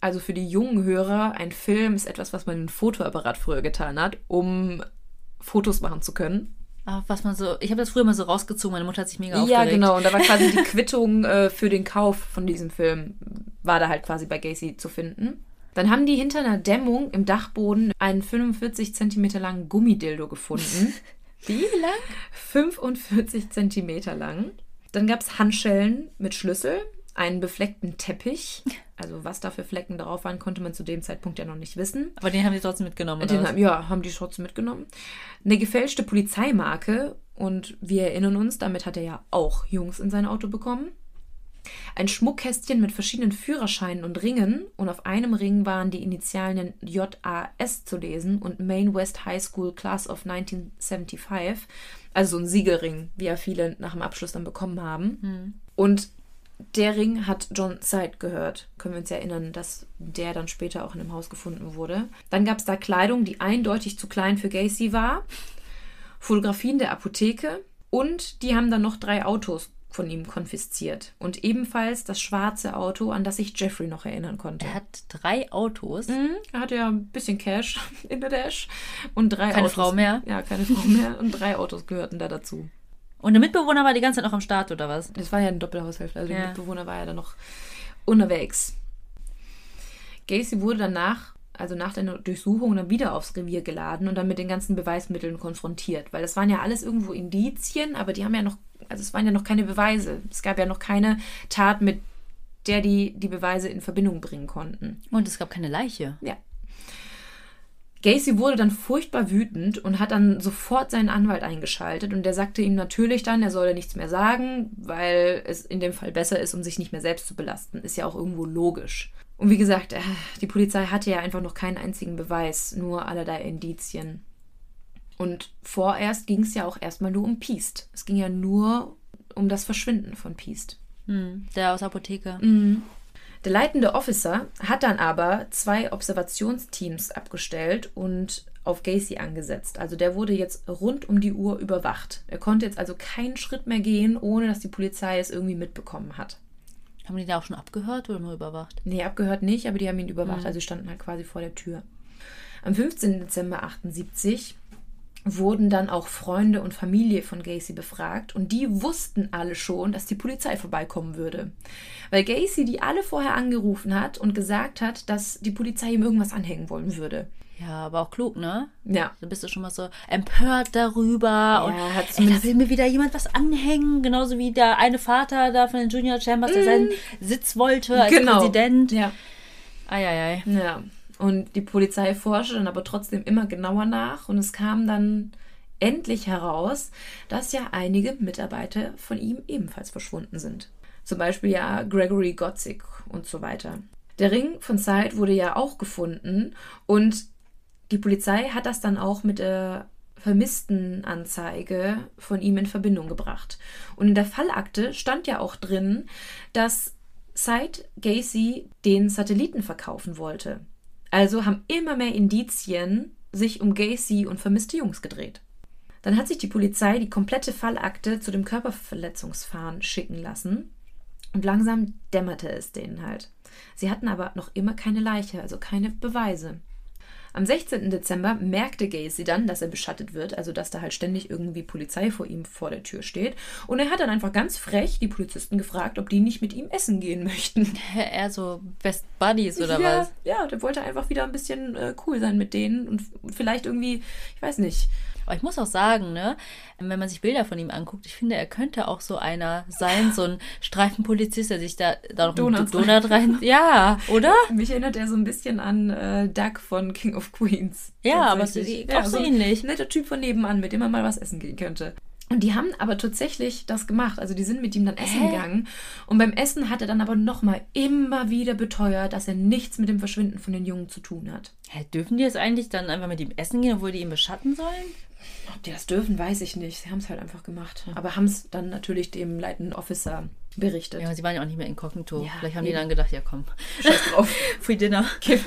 [SPEAKER 2] Also für die jungen Hörer, ein Film ist etwas, was man in ein Fotoapparat früher getan hat, um Fotos machen zu können.
[SPEAKER 1] Ah, was man so. Ich habe das früher mal so rausgezogen. Meine Mutter hat sich mega
[SPEAKER 2] Ja,
[SPEAKER 1] aufgeregt.
[SPEAKER 2] genau. Und da war quasi die Quittung äh, für den Kauf von diesem Film, war da halt quasi bei Gacy zu finden. Dann haben die hinter einer Dämmung im Dachboden einen 45 Zentimeter langen Gummidildo gefunden.
[SPEAKER 1] Wie lang?
[SPEAKER 2] 45 Zentimeter lang. Dann gab es Handschellen mit Schlüssel, einen befleckten Teppich. Also was da für Flecken drauf waren, konnte man zu dem Zeitpunkt ja noch nicht wissen.
[SPEAKER 1] Aber den haben die trotzdem mitgenommen. Oder
[SPEAKER 2] Den haben, ja, haben die trotzdem mitgenommen. Eine gefälschte Polizeimarke und wir erinnern uns, damit hat er ja auch Jungs in sein Auto bekommen. Ein Schmuckkästchen mit verschiedenen Führerscheinen und Ringen und auf einem Ring waren die Initialien JAS zu lesen und Maine West High School Class of 1975, also so ein Siegelring, wie ja viele nach dem Abschluss dann bekommen haben. Und der Ring hat John Side gehört. Können wir uns erinnern, dass der dann später auch in dem Haus gefunden wurde. Dann gab es da Kleidung, die eindeutig zu klein für Gacy war. Fotografien der Apotheke. Und die haben dann noch drei Autos von ihm konfisziert. Und ebenfalls das schwarze Auto, an das sich Jeffrey noch erinnern konnte.
[SPEAKER 1] Er hat drei Autos.
[SPEAKER 2] Mhm, Er hatte ja ein bisschen Cash in der Dash. Und drei
[SPEAKER 1] Keine
[SPEAKER 2] Autos.
[SPEAKER 1] Frau mehr?
[SPEAKER 2] Ja, keine Frau mehr. Und drei Autos gehörten da dazu.
[SPEAKER 1] Und der Mitbewohner war die ganze Zeit noch am Start, oder was?
[SPEAKER 2] Das war ja ein Doppelhaushalt, also
[SPEAKER 1] Ja.
[SPEAKER 2] der Mitbewohner war ja dann noch unterwegs. Gacy wurde danach, also nach der Durchsuchung, dann wieder aufs Revier geladen und dann mit den ganzen Beweismitteln konfrontiert. Weil das waren ja alles irgendwo Indizien, aber die haben ja noch, also es waren ja noch keine Beweise. Es gab ja noch keine Tat, mit der die die Beweise in Verbindung bringen konnten.
[SPEAKER 1] Und es gab keine Leiche.
[SPEAKER 2] Ja. Gacy wurde dann furchtbar wütend und hat dann sofort seinen Anwalt eingeschaltet und der sagte ihm natürlich dann, er solle nichts mehr sagen, weil es in dem Fall besser ist, um sich nicht mehr selbst zu belasten. Ist ja auch irgendwo logisch. Und wie gesagt, äh, die Polizei hatte ja einfach noch keinen einzigen Beweis, nur allerlei Indizien. Und vorerst ging es ja auch erstmal nur um Piest. Es ging ja nur um das Verschwinden von Piest.
[SPEAKER 1] Hm, der aus Apotheke.
[SPEAKER 2] Der leitende Officer hat dann aber zwei Observationsteams abgestellt und auf Gacy angesetzt. Also der wurde jetzt rund um die Uhr überwacht. Er konnte jetzt also keinen Schritt mehr gehen, ohne dass die Polizei es irgendwie mitbekommen hat.
[SPEAKER 1] Haben die da auch schon abgehört oder nur überwacht?
[SPEAKER 2] Nee, abgehört nicht, aber die haben ihn überwacht. Also die standen halt quasi vor der Tür. Am 15. Dezember 78 wurden dann auch Freunde und Familie von Gacy befragt und die wussten alle schon, dass die Polizei vorbeikommen würde. Weil Gacy die alle vorher angerufen hat und gesagt hat, dass die Polizei ihm irgendwas anhängen wollen würde.
[SPEAKER 1] Ja, aber auch klug, ne?
[SPEAKER 2] Ja.
[SPEAKER 1] Da bist du schon mal so empört darüber. und
[SPEAKER 2] hat
[SPEAKER 1] ey, da will mir wieder jemand was anhängen. Genauso wie der eine Vater da von den Junior Chambers, der seinen Sitz wollte als Präsident.
[SPEAKER 2] Mm. Ja.
[SPEAKER 1] Eieiei.
[SPEAKER 2] Ja. Und die Polizei forschte dann aber trotzdem immer genauer nach und es kam dann endlich heraus, dass ja einige Mitarbeiter von ihm ebenfalls verschwunden sind. Zum Beispiel ja Gregory Gotzik und so weiter. Der Ring von Side wurde ja auch gefunden und die Polizei hat das dann auch mit der Vermisstenanzeige von ihm in Verbindung gebracht. Und in der Fallakte stand ja auch drin, dass Side Gacy den Satelliten verkaufen wollte. Also haben immer mehr Indizien sich um Gacy und vermisste Jungs gedreht. Dann hat sich die Polizei die komplette Fallakte zu dem Körperverletzungsfahren schicken lassen und langsam dämmerte es denen halt. Sie hatten aber noch immer keine Leiche, also keine Beweise. Am 16. Dezember merkte Gacy dann, dass er beschattet wird, also dass da halt ständig irgendwie Polizei vor ihm vor der Tür steht. Und er hat dann einfach ganz frech die Polizisten gefragt, ob die nicht mit ihm essen gehen möchten.
[SPEAKER 1] Eher so Best Buddies oder
[SPEAKER 2] ja,
[SPEAKER 1] was?
[SPEAKER 2] Ja, der wollte einfach wieder ein bisschen äh, cool sein mit denen und vielleicht irgendwie, ich weiß nicht.
[SPEAKER 1] Aber ich muss auch sagen, ne, wenn man sich Bilder von ihm anguckt, ich finde, er könnte auch so einer sein, so ein Streifenpolizist, der sich da, da noch
[SPEAKER 2] Donuts
[SPEAKER 1] einen Donut rein. Ja, oder?
[SPEAKER 2] Mich erinnert er so ein bisschen an äh, Doug von King of Queens.
[SPEAKER 1] Ja, aber
[SPEAKER 2] Tatsächlich.
[SPEAKER 1] so- auch so ähnlich.
[SPEAKER 2] Netter Typ von nebenan, mit dem man mal was essen gehen könnte. Und die haben aber tatsächlich das gemacht. Also die sind mit ihm dann essen
[SPEAKER 1] Hä?
[SPEAKER 2] gegangen. Und beim Essen hat er tatsächlich das gemacht. Also die sind mit ihm dann essen
[SPEAKER 1] Hä?
[SPEAKER 2] gegangen. Und beim Essen hat er dann aber nochmal immer wieder beteuert, dass er nichts mit dem Verschwinden von den Jungen zu tun hat.
[SPEAKER 1] Hä, dürfen die jetzt eigentlich dann einfach mit ihm essen gehen, obwohl die ihn beschatten sollen?
[SPEAKER 2] Ob die das dürfen, weiß ich nicht. Sie haben es halt einfach gemacht. Aber haben es dann natürlich dem leitenden Officer berichtet.
[SPEAKER 1] Ja, sie waren ja auch nicht mehr inkognito.
[SPEAKER 2] Ja,
[SPEAKER 1] Vielleicht haben die
[SPEAKER 2] eben.
[SPEAKER 1] dann gedacht, ja komm,
[SPEAKER 2] Scheiß drauf.
[SPEAKER 1] Free Dinner.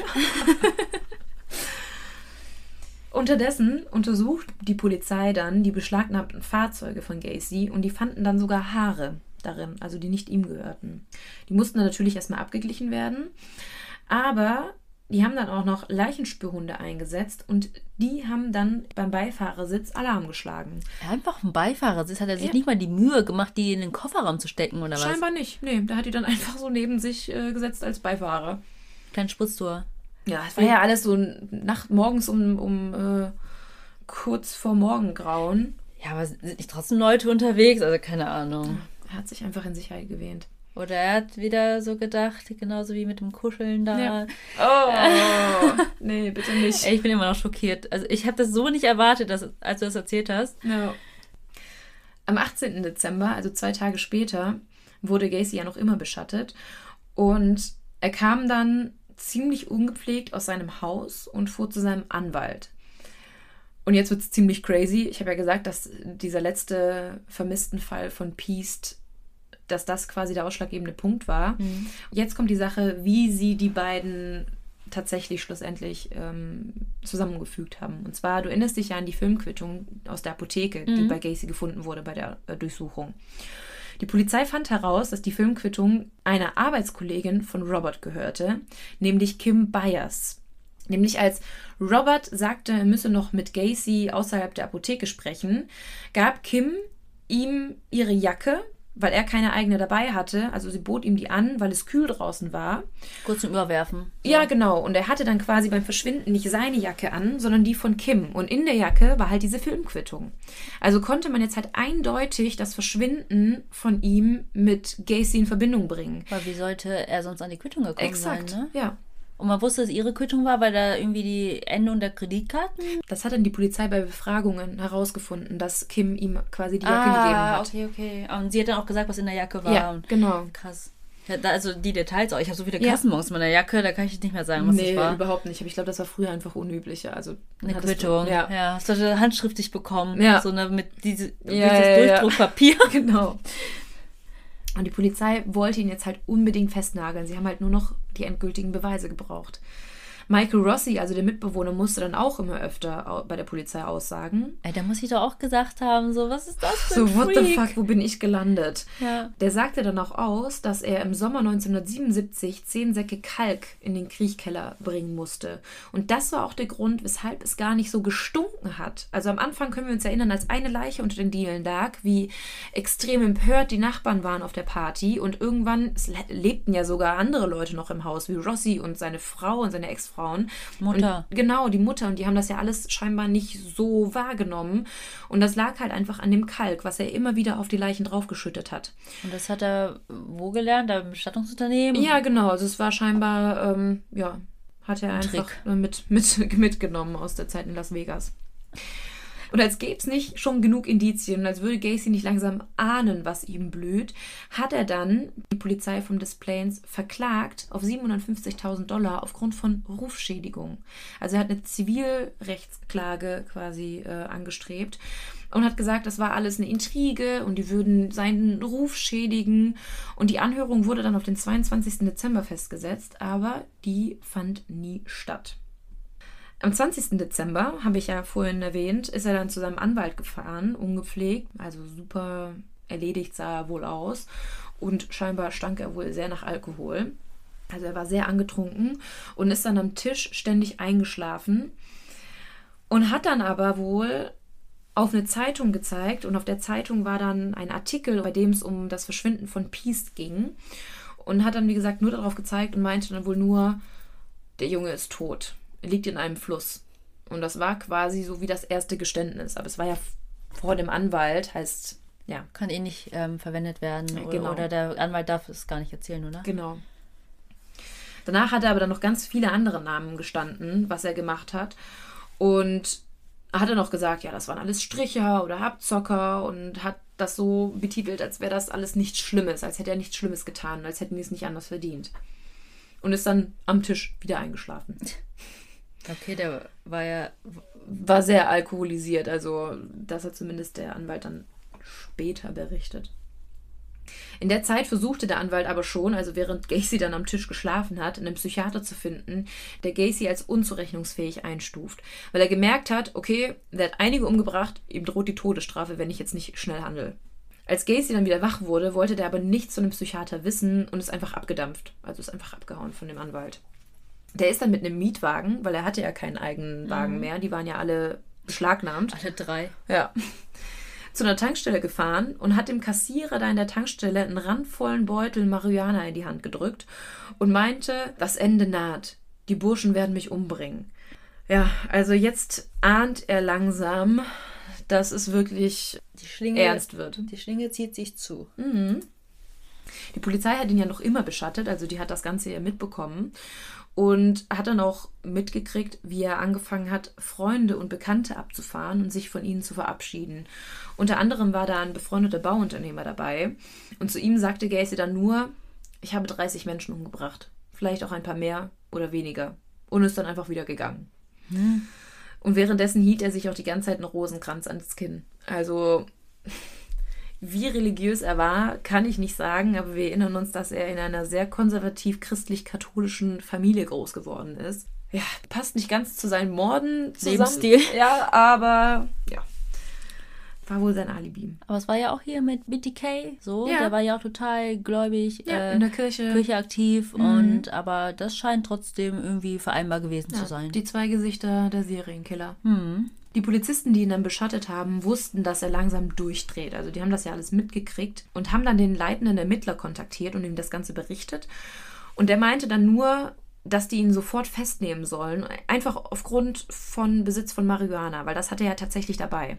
[SPEAKER 2] Unterdessen untersucht die Polizei dann die beschlagnahmten Fahrzeuge von Gacy und die fanden dann sogar Haare darin, also die nicht ihm gehörten. Die mussten dann natürlich erstmal abgeglichen werden, aber die haben dann auch noch Leichenspürhunde eingesetzt und die haben dann beim Beifahrersitz Alarm geschlagen.
[SPEAKER 1] Einfach ein Beifahrersitz hat er sich
[SPEAKER 2] Ja.
[SPEAKER 1] nicht mal die Mühe gemacht, die in den Kofferraum zu stecken oder was?
[SPEAKER 2] Scheinbar nicht. Nee, der hat die dann einfach so neben sich äh, gesetzt als Beifahrer.
[SPEAKER 1] Kein Spritztour.
[SPEAKER 2] Ja, es war ja alles so nacht morgens um, um äh, kurz vor Morgengrauen.
[SPEAKER 1] Ja, aber sind nicht trotzdem Leute unterwegs? Also keine Ahnung.
[SPEAKER 2] Er hat sich einfach in Sicherheit gewähnt.
[SPEAKER 1] Oder er hat wieder so gedacht, genauso wie mit dem Kuscheln da.
[SPEAKER 2] Ja. Oh, nee, bitte nicht.
[SPEAKER 1] Ich bin immer noch schockiert. Also ich habe das so nicht erwartet, dass, als du das erzählt hast.
[SPEAKER 2] Ja. Am 18. Dezember, also zwei Tage später, wurde Gacy ja noch immer beschattet. Und er kam dann ziemlich ungepflegt aus seinem Haus und fuhr zu seinem Anwalt. Und jetzt wird es ziemlich crazy. Ich habe ja gesagt, dass dieser letzte vermissten Fall von Peast, dass das quasi der ausschlaggebende Punkt war. Jetzt kommt die Sache, wie sie die beiden tatsächlich schlussendlich ähm, zusammengefügt haben. Und zwar, du erinnerst dich ja an die Filmquittung aus der Apotheke, die bei Gacy gefunden wurde bei der äh, Durchsuchung. Die Polizei fand heraus, dass die Filmquittung einer Arbeitskollegin von Robert gehörte, nämlich Kim Byers. Nämlich als Robert sagte, er müsse noch mit Gacy außerhalb der Apotheke sprechen, gab Kim ihm ihre Jacke, weil er keine eigene dabei hatte. Also sie bot ihm die an, weil es kühl draußen war.
[SPEAKER 1] Kurz zum Überwerfen.
[SPEAKER 2] Ja, genau. Und er hatte dann quasi beim Verschwinden nicht seine Jacke an, sondern die von Kim. Und in der Jacke war halt diese Filmquittung. Also konnte man jetzt halt eindeutig das Verschwinden von ihm mit Gacy in Verbindung bringen.
[SPEAKER 1] Aber wie sollte er sonst an die Quittung gekommen
[SPEAKER 2] Exakt,
[SPEAKER 1] sein, ne?
[SPEAKER 2] ja.
[SPEAKER 1] Und man wusste, dass ihre Quittung war, weil da irgendwie die Endung der Kreditkarten
[SPEAKER 2] Das hat dann die Polizei bei Befragungen herausgefunden, dass Kim ihm quasi die Jacke gegeben hat.
[SPEAKER 1] Ah, okay, okay. Und sie hat dann auch gesagt, was in der Jacke war.
[SPEAKER 2] Ja, genau.
[SPEAKER 1] krass. Ja, da, also die Details auch. Ich habe so viele
[SPEAKER 2] Ja.
[SPEAKER 1] Kassenbons in meiner Jacke, da kann ich nicht mehr sagen, was
[SPEAKER 2] Nee,
[SPEAKER 1] das war.
[SPEAKER 2] überhaupt nicht. Aber ich glaube, das war früher einfach unüblicher. Also
[SPEAKER 1] Eine
[SPEAKER 2] du-
[SPEAKER 1] Quittung.
[SPEAKER 2] Ja.
[SPEAKER 1] ja. Hast du handschriftlich bekommen.
[SPEAKER 2] Ja.
[SPEAKER 1] So eine mit diese,
[SPEAKER 2] Ja,
[SPEAKER 1] dieses
[SPEAKER 2] ja, ja.
[SPEAKER 1] Durchdruckpapier.
[SPEAKER 2] Genau. Und die Polizei wollte ihn jetzt halt unbedingt festnageln. Sie haben halt nur noch die endgültigen Beweise gebraucht. Michael Rossi, also der Mitbewohner, musste dann auch immer öfter bei der Polizei aussagen.
[SPEAKER 1] Ey, da muss ich doch auch gesagt haben, so, was ist das für ein
[SPEAKER 2] So, what the
[SPEAKER 1] Freak?
[SPEAKER 2] fuck, wo bin ich gelandet?
[SPEAKER 1] Ja.
[SPEAKER 2] Der sagte dann auch aus, dass er im Sommer 1977 zehn Säcke Kalk in den Kriechkeller bringen musste. Und das war auch der Grund, weshalb es gar nicht so gestunken hat. Also am Anfang können wir uns erinnern, als eine Leiche unter den Dielen lag, wie extrem empört die Nachbarn waren auf der Party. Und irgendwann lebten ja sogar andere Leute noch im Haus, wie Rossi und seine Frau und seine Ex-Frauen.
[SPEAKER 1] Mutter.
[SPEAKER 2] Und, genau, die Mutter. Und die haben das ja alles scheinbar nicht so wahrgenommen. Und das lag halt einfach an dem Kalk, was er immer wieder auf die Leichen draufgeschüttet hat.
[SPEAKER 1] Und das hat er wo gelernt? Da im Bestattungsunternehmen?
[SPEAKER 2] Ja, genau. Also es war scheinbar, ähm, ja, hat er einfach
[SPEAKER 1] Trick.
[SPEAKER 2] mit, mit, mitgenommen aus der Zeit in Las Vegas. Und als gäbe es nicht schon genug Indizien und als würde Gacy nicht langsam ahnen, was ihm blüht, hat er dann die Polizei von Des verklagt auf 750.000 Dollar aufgrund von Rufschädigung. Also er hat eine Zivilrechtsklage quasi äh, angestrebt und hat gesagt, das war alles eine Intrige und die würden seinen Ruf schädigen. Und die Anhörung wurde dann auf den 22. Dezember festgesetzt, aber die fand nie statt. Am 20. Dezember, habe ich ja vorhin erwähnt, ist er dann zu seinem Anwalt gefahren, ungepflegt, also super erledigt sah er wohl aus und scheinbar stank er wohl sehr nach Alkohol. Also er war sehr angetrunken und ist dann am Tisch ständig eingeschlafen und hat dann aber wohl auf eine Zeitung gezeigt und auf der Zeitung war dann ein Artikel, bei dem es um das Verschwinden von Peace ging und hat dann, wie gesagt, nur darauf gezeigt und meinte dann wohl nur, der Junge ist tot, liegt in einem Fluss. Und das war quasi so wie das erste Geständnis, aber es war ja vor dem Anwalt, heißt, ja,
[SPEAKER 1] Kann eh nicht ähm, verwendet werden. Oder,
[SPEAKER 2] Genau.
[SPEAKER 1] oder der Anwalt darf es gar nicht erzählen, oder?
[SPEAKER 2] Genau. Danach hat er aber dann noch ganz viele andere Namen gestanden, was er gemacht hat. Und hat er noch gesagt, ja, das waren alles Stricher oder Abzocker und hat das so betitelt, als wäre das alles nichts Schlimmes, als hätte er nichts Schlimmes getan, als hätten die es nicht anders verdient. Und ist dann am Tisch wieder eingeschlafen.
[SPEAKER 1] Okay, der war ja.
[SPEAKER 2] War sehr alkoholisiert, also das hat zumindest der Anwalt dann später berichtet. In der Zeit versuchte der Anwalt aber schon, also während Gacy dann am Tisch geschlafen hat, einen Psychiater zu finden, der Gacy als unzurechnungsfähig einstuft. Weil er gemerkt hat, okay, der hat einige umgebracht, ihm droht die Todesstrafe, wenn ich jetzt nicht schnell handle. Als Gacy dann wieder wach wurde, wollte der aber nichts von dem Psychiater wissen und ist einfach abgedampft. Also ist einfach abgehauen von dem Anwalt. Der ist dann mit einem Mietwagen, weil er hatte ja keinen eigenen Wagen mhm. mehr, die waren ja alle beschlagnahmt.
[SPEAKER 1] Alle drei.
[SPEAKER 2] Ja zu einer Tankstelle gefahren und hat dem Kassierer da in der Tankstelle einen randvollen Beutel Marihuana in die Hand gedrückt und meinte, das Ende naht. Die Burschen werden mich umbringen. Ja, also jetzt ahnt er langsam, dass es wirklich Schlinge, ernst wird.
[SPEAKER 1] Die Schlinge zieht sich zu.
[SPEAKER 2] Mhm. Die Polizei hat ihn ja noch immer beschattet, also die hat das Ganze ja mitbekommen und hat dann auch mitgekriegt, wie er angefangen hat, Freunde und Bekannte abzufahren und sich von ihnen zu verabschieden. Unter anderem war da ein befreundeter Bauunternehmer dabei und zu ihm sagte Gacy dann nur, ich habe 30 Menschen umgebracht, vielleicht auch ein paar mehr oder weniger und ist dann einfach wieder gegangen. Hm. Und währenddessen hielt er sich auch die ganze Zeit einen Rosenkranz ans Kinn. Also wie religiös er war, kann ich nicht sagen, aber wir erinnern uns, dass er in einer sehr konservativ-christlich-katholischen Familie groß geworden ist. Ja, passt nicht ganz zu seinen Morden zusammen. Lebensstil. Ja, aber ja. War wohl sein Alibi.
[SPEAKER 1] Aber es war ja auch hier mit BTK so. Ja. Der war ja auch total gläubig.
[SPEAKER 2] Ja, äh, in der Kirche.
[SPEAKER 1] Kirche aktiv. Mhm. Und aber das scheint trotzdem irgendwie vereinbar gewesen ja, zu sein.
[SPEAKER 2] Die zwei Gesichter der Serienkiller. Mhm. Die Polizisten, die ihn dann beschattet haben, wussten, dass er langsam durchdreht. Also die haben das ja alles mitgekriegt und haben dann den leitenden Ermittler kontaktiert und ihm das Ganze berichtet. Und der meinte dann nur, dass die ihn sofort festnehmen sollen, einfach aufgrund von Besitz von Marihuana, weil das hatte er ja tatsächlich dabei.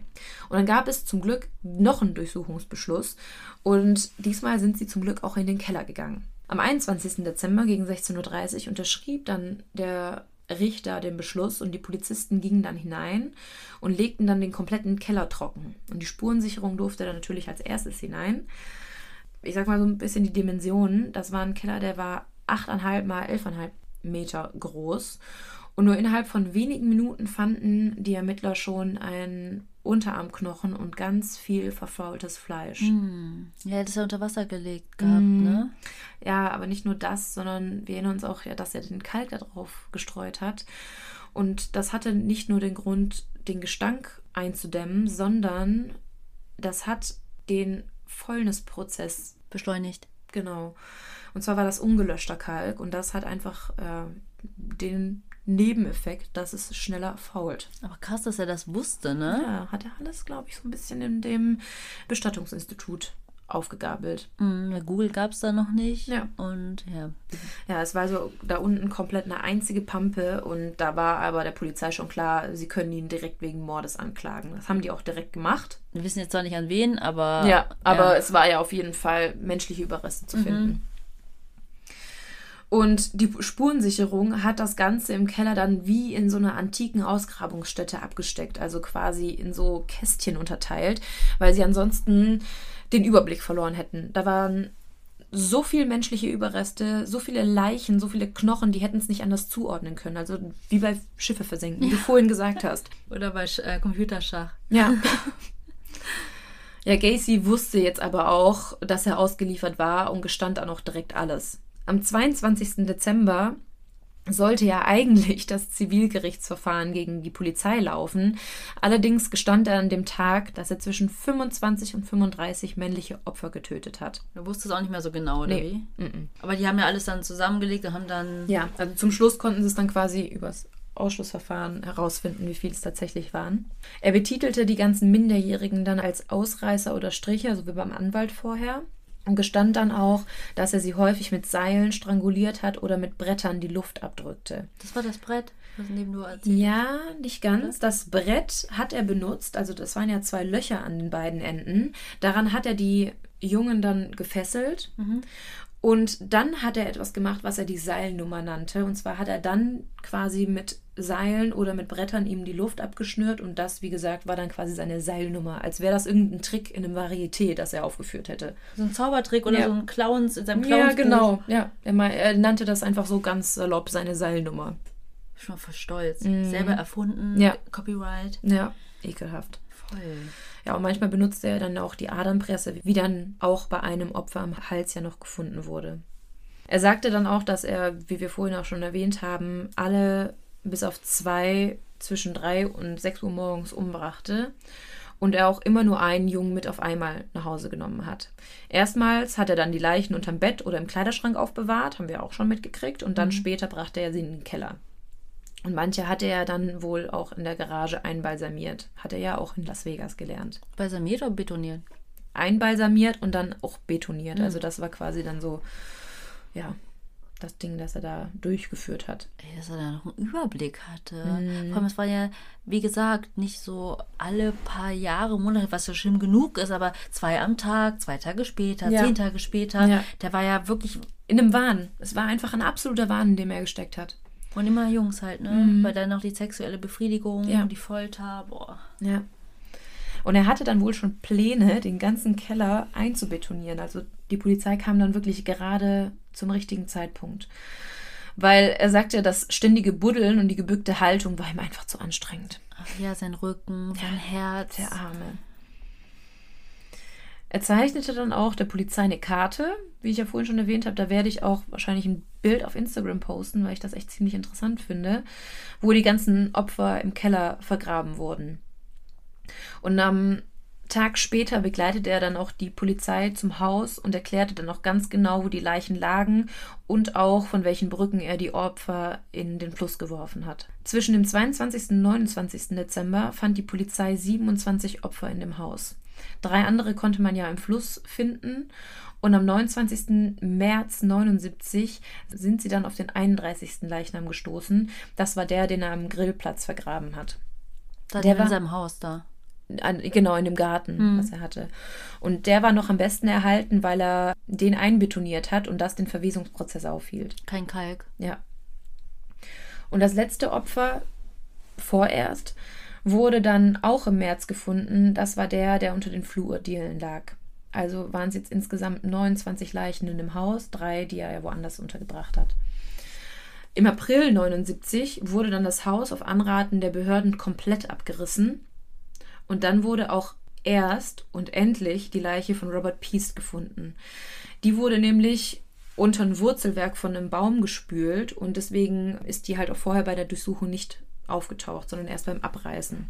[SPEAKER 2] Und dann gab es zum Glück noch einen Durchsuchungsbeschluss und diesmal sind sie zum Glück auch in den Keller gegangen. Am 21. Dezember gegen 16.30 Uhr unterschrieb dann der Richter den Beschluss und die Polizisten gingen dann hinein und legten dann den kompletten Keller trocken. Und die Spurensicherung durfte dann natürlich als erstes hinein. Ich sag mal so ein bisschen die Dimensionen. Das war ein Keller, der war 8,5 mal 11,5 Meter groß. Und nur innerhalb von wenigen Minuten fanden die Ermittler schon einen Unterarmknochen und ganz viel verfaultes Fleisch.
[SPEAKER 1] Mm. Ja, das ist ja unter Wasser gelegt gehabt, mm. ne?
[SPEAKER 2] Ja, aber nicht nur das, sondern wir erinnern uns auch, ja, dass er den Kalk da drauf gestreut hat. Und das hatte nicht nur den Grund, den Gestank einzudämmen, sondern das hat den Fäulnisprozess
[SPEAKER 1] beschleunigt.
[SPEAKER 2] Genau. Und zwar war das ungelöschter Kalk und das hat einfach äh, den Nebeneffekt, dass es schneller fault.
[SPEAKER 1] Aber krass, dass er das wusste, ne?
[SPEAKER 2] Ja, hat er alles, glaube ich, so ein bisschen in dem Bestattungsinstitut aufgegabelt.
[SPEAKER 1] Mm, Google gab es da noch nicht.
[SPEAKER 2] Ja.
[SPEAKER 1] Und ja.
[SPEAKER 2] Ja, es war so da unten komplett eine einzige Pampe und da war aber der Polizei schon klar, sie können ihn direkt wegen Mordes anklagen. Das haben die auch direkt gemacht.
[SPEAKER 1] Wir wissen jetzt zwar nicht an wen, aber.
[SPEAKER 2] Ja, aber ja. es war ja auf jeden Fall menschliche Überreste zu mhm. Und die Spurensicherung hat das Ganze im Keller dann wie in so einer antiken Ausgrabungsstätte abgesteckt, also quasi in so Kästchen unterteilt, weil sie ansonsten den Überblick verloren hätten. Da waren so viele menschliche Überreste, so viele Leichen, so viele Knochen, die hätten es nicht anders zuordnen können. Also wie bei Schiffe versenken, wie du vorhin gesagt hast.
[SPEAKER 1] Oder bei äh, Computerschach.
[SPEAKER 2] Ja. ja, Gacy wusste jetzt aber auch, dass er ausgeliefert war und gestand dann auch direkt alles. Am 22. Dezember sollte ja eigentlich das Zivilgerichtsverfahren gegen die Polizei laufen. Allerdings gestand er an dem Tag, dass er zwischen 25 und 35 männliche Opfer getötet hat.
[SPEAKER 1] Du wusstest es auch nicht mehr so genau, oder
[SPEAKER 2] nee. wie? Mm -mm.
[SPEAKER 1] Aber die haben ja alles dann zusammengelegt und haben dann.
[SPEAKER 2] Ja, also zum Schluss konnten sie es dann quasi übers Ausschlussverfahren herausfinden, wie viel es tatsächlich waren. Er betitelte die ganzen Minderjährigen dann als Ausreißer oder Stricher, so wie beim Anwalt vorher und gestand dann auch, dass er sie häufig mit Seilen stranguliert hat oder mit Brettern die Luft abdrückte.
[SPEAKER 1] Das war das Brett, was neben du
[SPEAKER 2] erzählt Ja, nicht ganz. Das Brett hat er benutzt, also das waren ja zwei Löcher an den beiden Enden. Daran hat er die Jungen dann gefesselt. Mhm. Und dann hat er etwas gemacht, was er die Seilnummer nannte. Und zwar hat er dann quasi mit Seilen oder mit Brettern ihm die Luft abgeschnürt. Und das, wie gesagt, war dann quasi seine Seilnummer. Als wäre das irgendein Trick in einem Varieté, das er aufgeführt hätte.
[SPEAKER 1] So ein Zaubertrick oder
[SPEAKER 2] Ja.
[SPEAKER 1] so ein Clowns in seinem
[SPEAKER 2] Ja,
[SPEAKER 1] Clowns.
[SPEAKER 2] genau. Ja, er, er nannte das einfach so ganz salopp seine Seilnummer.
[SPEAKER 1] Schon voll stolz. Selber erfunden.
[SPEAKER 2] Mhm. Ja.
[SPEAKER 1] Copyright.
[SPEAKER 2] Ja, ekelhaft.
[SPEAKER 1] Voll.
[SPEAKER 2] Ja, und manchmal benutzte er dann auch die Adernpresse, wie dann auch bei einem Opfer am Hals ja noch gefunden wurde. Er sagte dann auch, dass er, wie wir vorhin auch schon erwähnt haben, alle bis auf zwei zwischen drei und sechs Uhr morgens umbrachte und er auch immer nur einen Jungen mit auf einmal nach Hause genommen hat. Erstmals hat er dann die Leichen unterm Bett oder im Kleiderschrank aufbewahrt, haben wir auch schon mitgekriegt, und dann später brachte er sie in den Keller. Und manche hatte er dann wohl auch in der Garage einbalsamiert. Hat er ja auch in Las Vegas gelernt.
[SPEAKER 1] Balsamiert oder betoniert?
[SPEAKER 2] Einbalsamiert und dann auch betoniert. Also das war quasi dann so, ja, das Ding, das er da durchgeführt hat.
[SPEAKER 1] Ey, dass er da noch einen Überblick hatte.
[SPEAKER 2] Mhm.
[SPEAKER 1] Vor allem, es war ja, wie gesagt, nicht so alle paar Jahre, Monate, was ja schlimm genug ist, aber zwei am Tag, zwei Tage später,
[SPEAKER 2] Ja.
[SPEAKER 1] zehn Tage später.
[SPEAKER 2] Ja.
[SPEAKER 1] Der war ja wirklich,
[SPEAKER 2] In einem Wahn. Es war einfach ein absoluter Wahn, in dem er gesteckt hat.
[SPEAKER 1] Und immer Jungs halt, ne? Weil dann noch die sexuelle Befriedigung,
[SPEAKER 2] Mhm. Ja.
[SPEAKER 1] und die Folter, boah.
[SPEAKER 2] Ja. Und er hatte dann wohl schon Pläne, den ganzen Keller einzubetonieren. Also die Polizei kam dann wirklich gerade zum richtigen Zeitpunkt. Weil er sagte, das ständige Buddeln und die gebückte Haltung war ihm einfach zu anstrengend.
[SPEAKER 1] Ach ja, sein Rücken, sein Herz.
[SPEAKER 2] Der Arme. Er zeichnete dann auch der Polizei eine Karte, wie ich ja vorhin schon erwähnt habe. Da werde ich auch wahrscheinlich ein Bild auf Instagram posten, weil ich das echt ziemlich interessant finde, wo die ganzen Opfer im Keller vergraben wurden. Und am Tag später begleitete er dann auch die Polizei zum Haus und erklärte dann auch ganz genau, wo die Leichen lagen und auch von welchen Brücken er die Opfer in den Fluss geworfen hat. Zwischen dem 22. und 29. Dezember fand die Polizei 27 Opfer in dem Haus. Drei andere konnte man ja im Fluss finden und am 29. März 79 sind sie dann auf den 31. Leichnam gestoßen. Das war der, den er am Grillplatz vergraben hat.
[SPEAKER 1] Da
[SPEAKER 2] Der
[SPEAKER 1] in
[SPEAKER 2] war-
[SPEAKER 1] seinem Haus da.
[SPEAKER 2] An, genau, in dem Garten, was er hatte. Und der war noch am besten erhalten, weil er den einbetoniert hat und das den Verwesungsprozess aufhielt.
[SPEAKER 1] Kein Kalk.
[SPEAKER 2] Ja. Und das letzte Opfer, vorerst, wurde dann auch im März gefunden. Das war der, der unter den Flurdielen lag. Also waren es jetzt insgesamt 29 Leichen in dem Haus, drei, die er woanders untergebracht hat. Im April 79 wurde dann das Haus auf Anraten der Behörden komplett abgerissen. Und dann wurde auch erst und endlich die Leiche von Robert Peast gefunden. Die wurde nämlich unter ein Wurzelwerk von einem Baum gespült und deswegen ist die halt auch vorher bei der Durchsuchung nicht aufgetaucht, sondern erst beim Abreißen.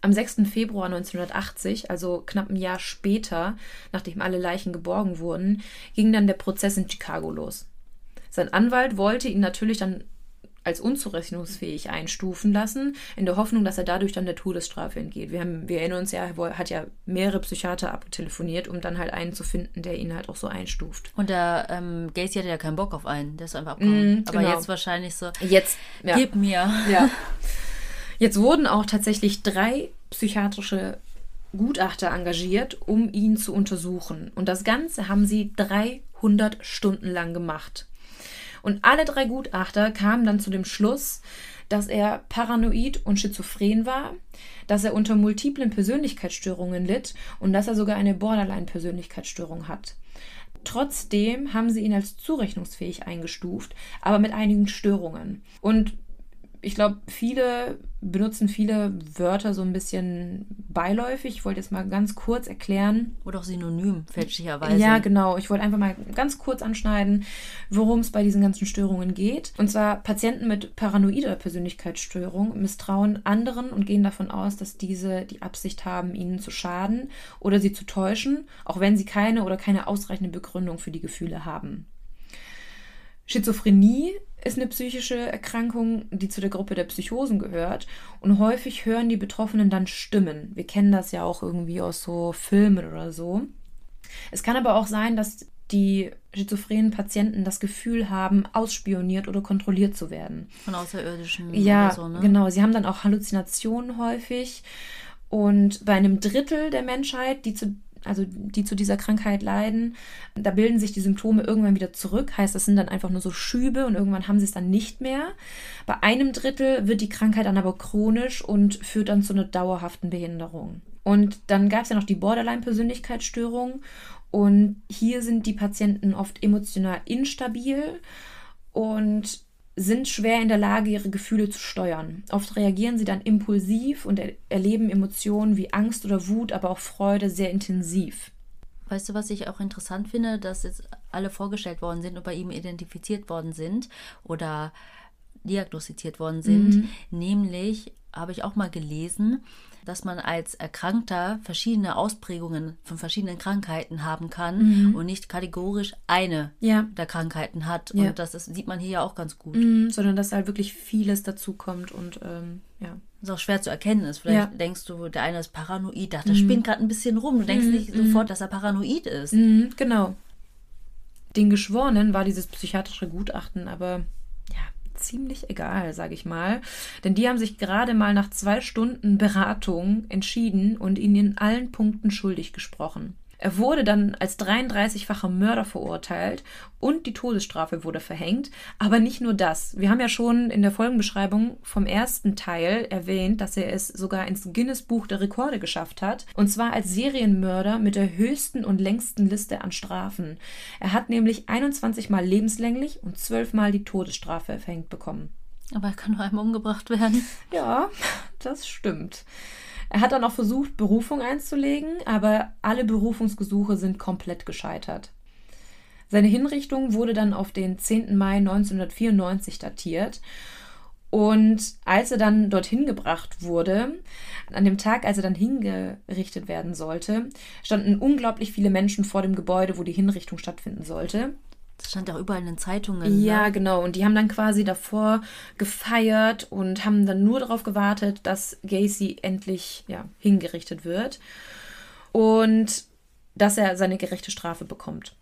[SPEAKER 2] Am 6. Februar 1980, also knapp ein Jahr später, nachdem alle Leichen geborgen wurden, ging dann der Prozess in Chicago los. Sein Anwalt wollte ihn natürlich dann als unzurechnungsfähig einstufen lassen, in der Hoffnung, dass er dadurch dann der Todesstrafe entgeht. Wir, haben, wir erinnern uns ja, er hat ja mehrere Psychiater abtelefoniert, um dann halt einen zu finden, der ihn halt auch so einstuft.
[SPEAKER 1] Und der ähm, Gacy hatte ja keinen Bock auf einen. Der ist einfach abgehauen.
[SPEAKER 2] Mm,
[SPEAKER 1] Aber
[SPEAKER 2] genau.
[SPEAKER 1] jetzt wahrscheinlich so,
[SPEAKER 2] Jetzt, ja.
[SPEAKER 1] gib mir.
[SPEAKER 2] Ja. Jetzt wurden auch tatsächlich drei psychiatrische Gutachter engagiert, um ihn zu untersuchen. Und das Ganze haben sie 300 Stunden lang gemacht. Und alle drei Gutachter kamen dann zu dem Schluss, dass er paranoid und schizophren war, dass er unter multiplen Persönlichkeitsstörungen litt und dass er sogar eine Borderline-Persönlichkeitsstörung hat. Trotzdem haben sie ihn als zurechnungsfähig eingestuft, aber mit einigen Störungen. Und ich glaube, viele benutzen viele Wörter so ein bisschen beiläufig. Ich wollte jetzt mal ganz kurz erklären.
[SPEAKER 1] Oder auch synonym, fälschlicherweise.
[SPEAKER 2] Ja, genau. Ich wollte einfach mal ganz kurz anschneiden, worum es bei diesen ganzen Störungen geht. Und zwar Patienten mit paranoider Persönlichkeitsstörung misstrauen anderen und gehen davon aus, dass diese die Absicht haben, ihnen zu schaden oder sie zu täuschen, auch wenn sie keine oder keine ausreichende Begründung für die Gefühle haben. Schizophrenie ist eine psychische Erkrankung, die zu der Gruppe der Psychosen gehört. Und häufig hören die Betroffenen dann Stimmen. Wir kennen das ja auch irgendwie aus so Filmen oder so. Es kann aber auch sein, dass die schizophrenen Patienten das Gefühl haben, ausspioniert oder kontrolliert zu werden.
[SPEAKER 1] Von Außerirdischen
[SPEAKER 2] Ja,
[SPEAKER 1] oder so, ne?
[SPEAKER 2] genau. Sie haben dann auch Halluzinationen häufig. Und bei einem Drittel der Menschheit, die zu also die zu dieser Krankheit leiden, da bilden sich die Symptome irgendwann wieder zurück. Heißt, das sind dann einfach nur so Schübe und irgendwann haben sie es dann nicht mehr. Bei einem Drittel wird die Krankheit dann aber chronisch und führt dann zu einer dauerhaften Behinderung. Und dann gab es ja noch die Borderline-Persönlichkeitsstörung. Und hier sind die Patienten oft emotional instabil und sind schwer in der Lage, ihre Gefühle zu steuern. Oft reagieren sie dann impulsiv und er erleben Emotionen wie Angst oder Wut, aber auch Freude sehr intensiv.
[SPEAKER 1] Weißt du, was ich auch interessant finde, dass jetzt alle vorgestellt worden sind und bei ihm identifiziert worden sind oder diagnostiziert worden sind. Mhm. Nämlich habe ich auch mal gelesen, dass man als Erkrankter verschiedene Ausprägungen von verschiedenen Krankheiten haben kann mhm. und nicht kategorisch eine ja. der Krankheiten hat. Ja. Und das ist, sieht man hier ja auch ganz gut.
[SPEAKER 2] Mhm, sondern dass halt wirklich vieles dazukommt und ähm, ja.
[SPEAKER 1] Das ist auch schwer zu erkennen ist. Vielleicht ja. denkst du, der eine ist paranoid, ach, der mhm. spinnt gerade ein bisschen rum. Du denkst mhm. nicht sofort, dass er paranoid ist.
[SPEAKER 2] Mhm, genau. Den Geschworenen war dieses psychiatrische Gutachten aber ziemlich egal, sage ich mal. Denn die haben sich gerade mal nach zwei Stunden Beratung entschieden und ihn in allen Punkten schuldig gesprochen. Er wurde dann als 33-facher Mörder verurteilt und die Todesstrafe wurde verhängt. Aber nicht nur das. Wir haben ja schon in der Folgenbeschreibung vom ersten Teil erwähnt, dass er es sogar ins Guinness Buch der Rekorde geschafft hat. Und zwar als Serienmörder mit der höchsten und längsten Liste an Strafen. Er hat nämlich 21 Mal lebenslänglich und 12 Mal die Todesstrafe verhängt bekommen.
[SPEAKER 1] Aber er kann nur einmal umgebracht werden.
[SPEAKER 2] Ja, das stimmt. Er hat dann auch versucht, Berufung einzulegen, aber alle Berufungsgesuche sind komplett gescheitert. Seine Hinrichtung wurde dann auf den 10. Mai 1994 datiert. Und als er dann dorthin gebracht wurde, an dem Tag, als er dann hingerichtet werden sollte, standen unglaublich viele Menschen vor dem Gebäude, wo die Hinrichtung stattfinden sollte.
[SPEAKER 1] Das stand auch überall in den Zeitungen.
[SPEAKER 2] Ja, ne? genau. Und die haben dann quasi davor gefeiert und haben dann nur darauf gewartet, dass Gacy endlich ja, hingerichtet wird und dass er seine gerechte Strafe bekommt.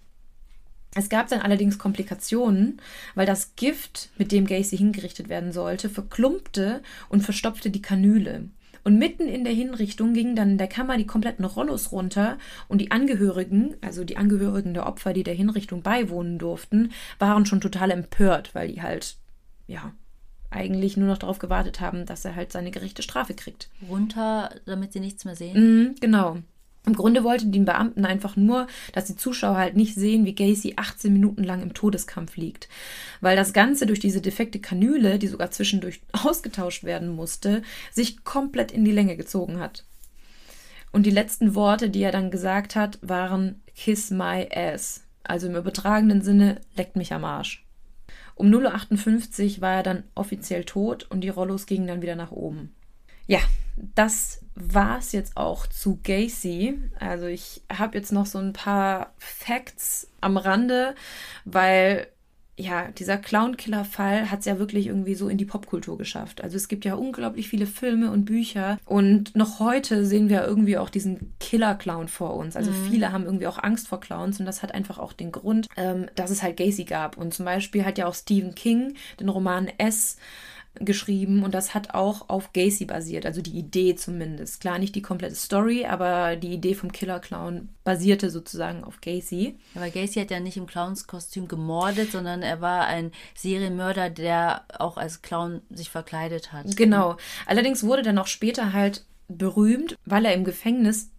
[SPEAKER 2] Es gab dann allerdings Komplikationen, weil das Gift, mit dem Gacy hingerichtet werden sollte, verklumpte und verstopfte die Kanüle. Und mitten in der Hinrichtung gingen dann in der Kammer die kompletten Rollos runter und die Angehörigen, also die Angehörigen der Opfer, die der Hinrichtung beiwohnen durften, waren schon total empört, weil die halt, ja, eigentlich nur noch darauf gewartet haben, dass er halt seine gerechte Strafe kriegt.
[SPEAKER 1] Runter, damit sie nichts mehr sehen?
[SPEAKER 2] Mhm, genau. Im Grunde wollten die Beamten einfach nur, dass die Zuschauer halt nicht sehen, wie Gacy 18 Minuten lang im Todeskampf liegt. Weil das Ganze durch diese defekte Kanüle, die sogar zwischendurch ausgetauscht werden musste, sich komplett in die Länge gezogen hat. Und die letzten Worte, die er dann gesagt hat, waren Kiss my ass. Also im übertragenen Sinne, leckt mich am Arsch. Um 0.58 Uhr war er dann offiziell tot und die Rollos gingen dann wieder nach oben. Ja, das war es jetzt auch zu Gacy. Also ich habe jetzt noch so ein paar Facts am Rande, weil ja, dieser Clown-Killer-Fall hat es ja wirklich irgendwie so in die Popkultur geschafft. Also es gibt ja unglaublich viele Filme und Bücher und noch heute sehen wir irgendwie auch diesen Killer-Clown vor uns. Also mhm. viele haben irgendwie auch Angst vor Clowns und das hat einfach auch den Grund, ähm, dass es halt Gacy gab. Und zum Beispiel hat ja auch Stephen King den Roman S geschrieben und das hat auch auf Gacy basiert, also die Idee zumindest. Klar, nicht die komplette Story, aber die Idee vom Killer Clown basierte sozusagen auf Gacy.
[SPEAKER 1] Aber Gacy hat ja nicht im Clownskostüm gemordet, sondern er war ein Serienmörder, der auch als Clown sich verkleidet hat.
[SPEAKER 2] Genau. Allerdings wurde dann auch später halt berühmt, weil er im Gefängnis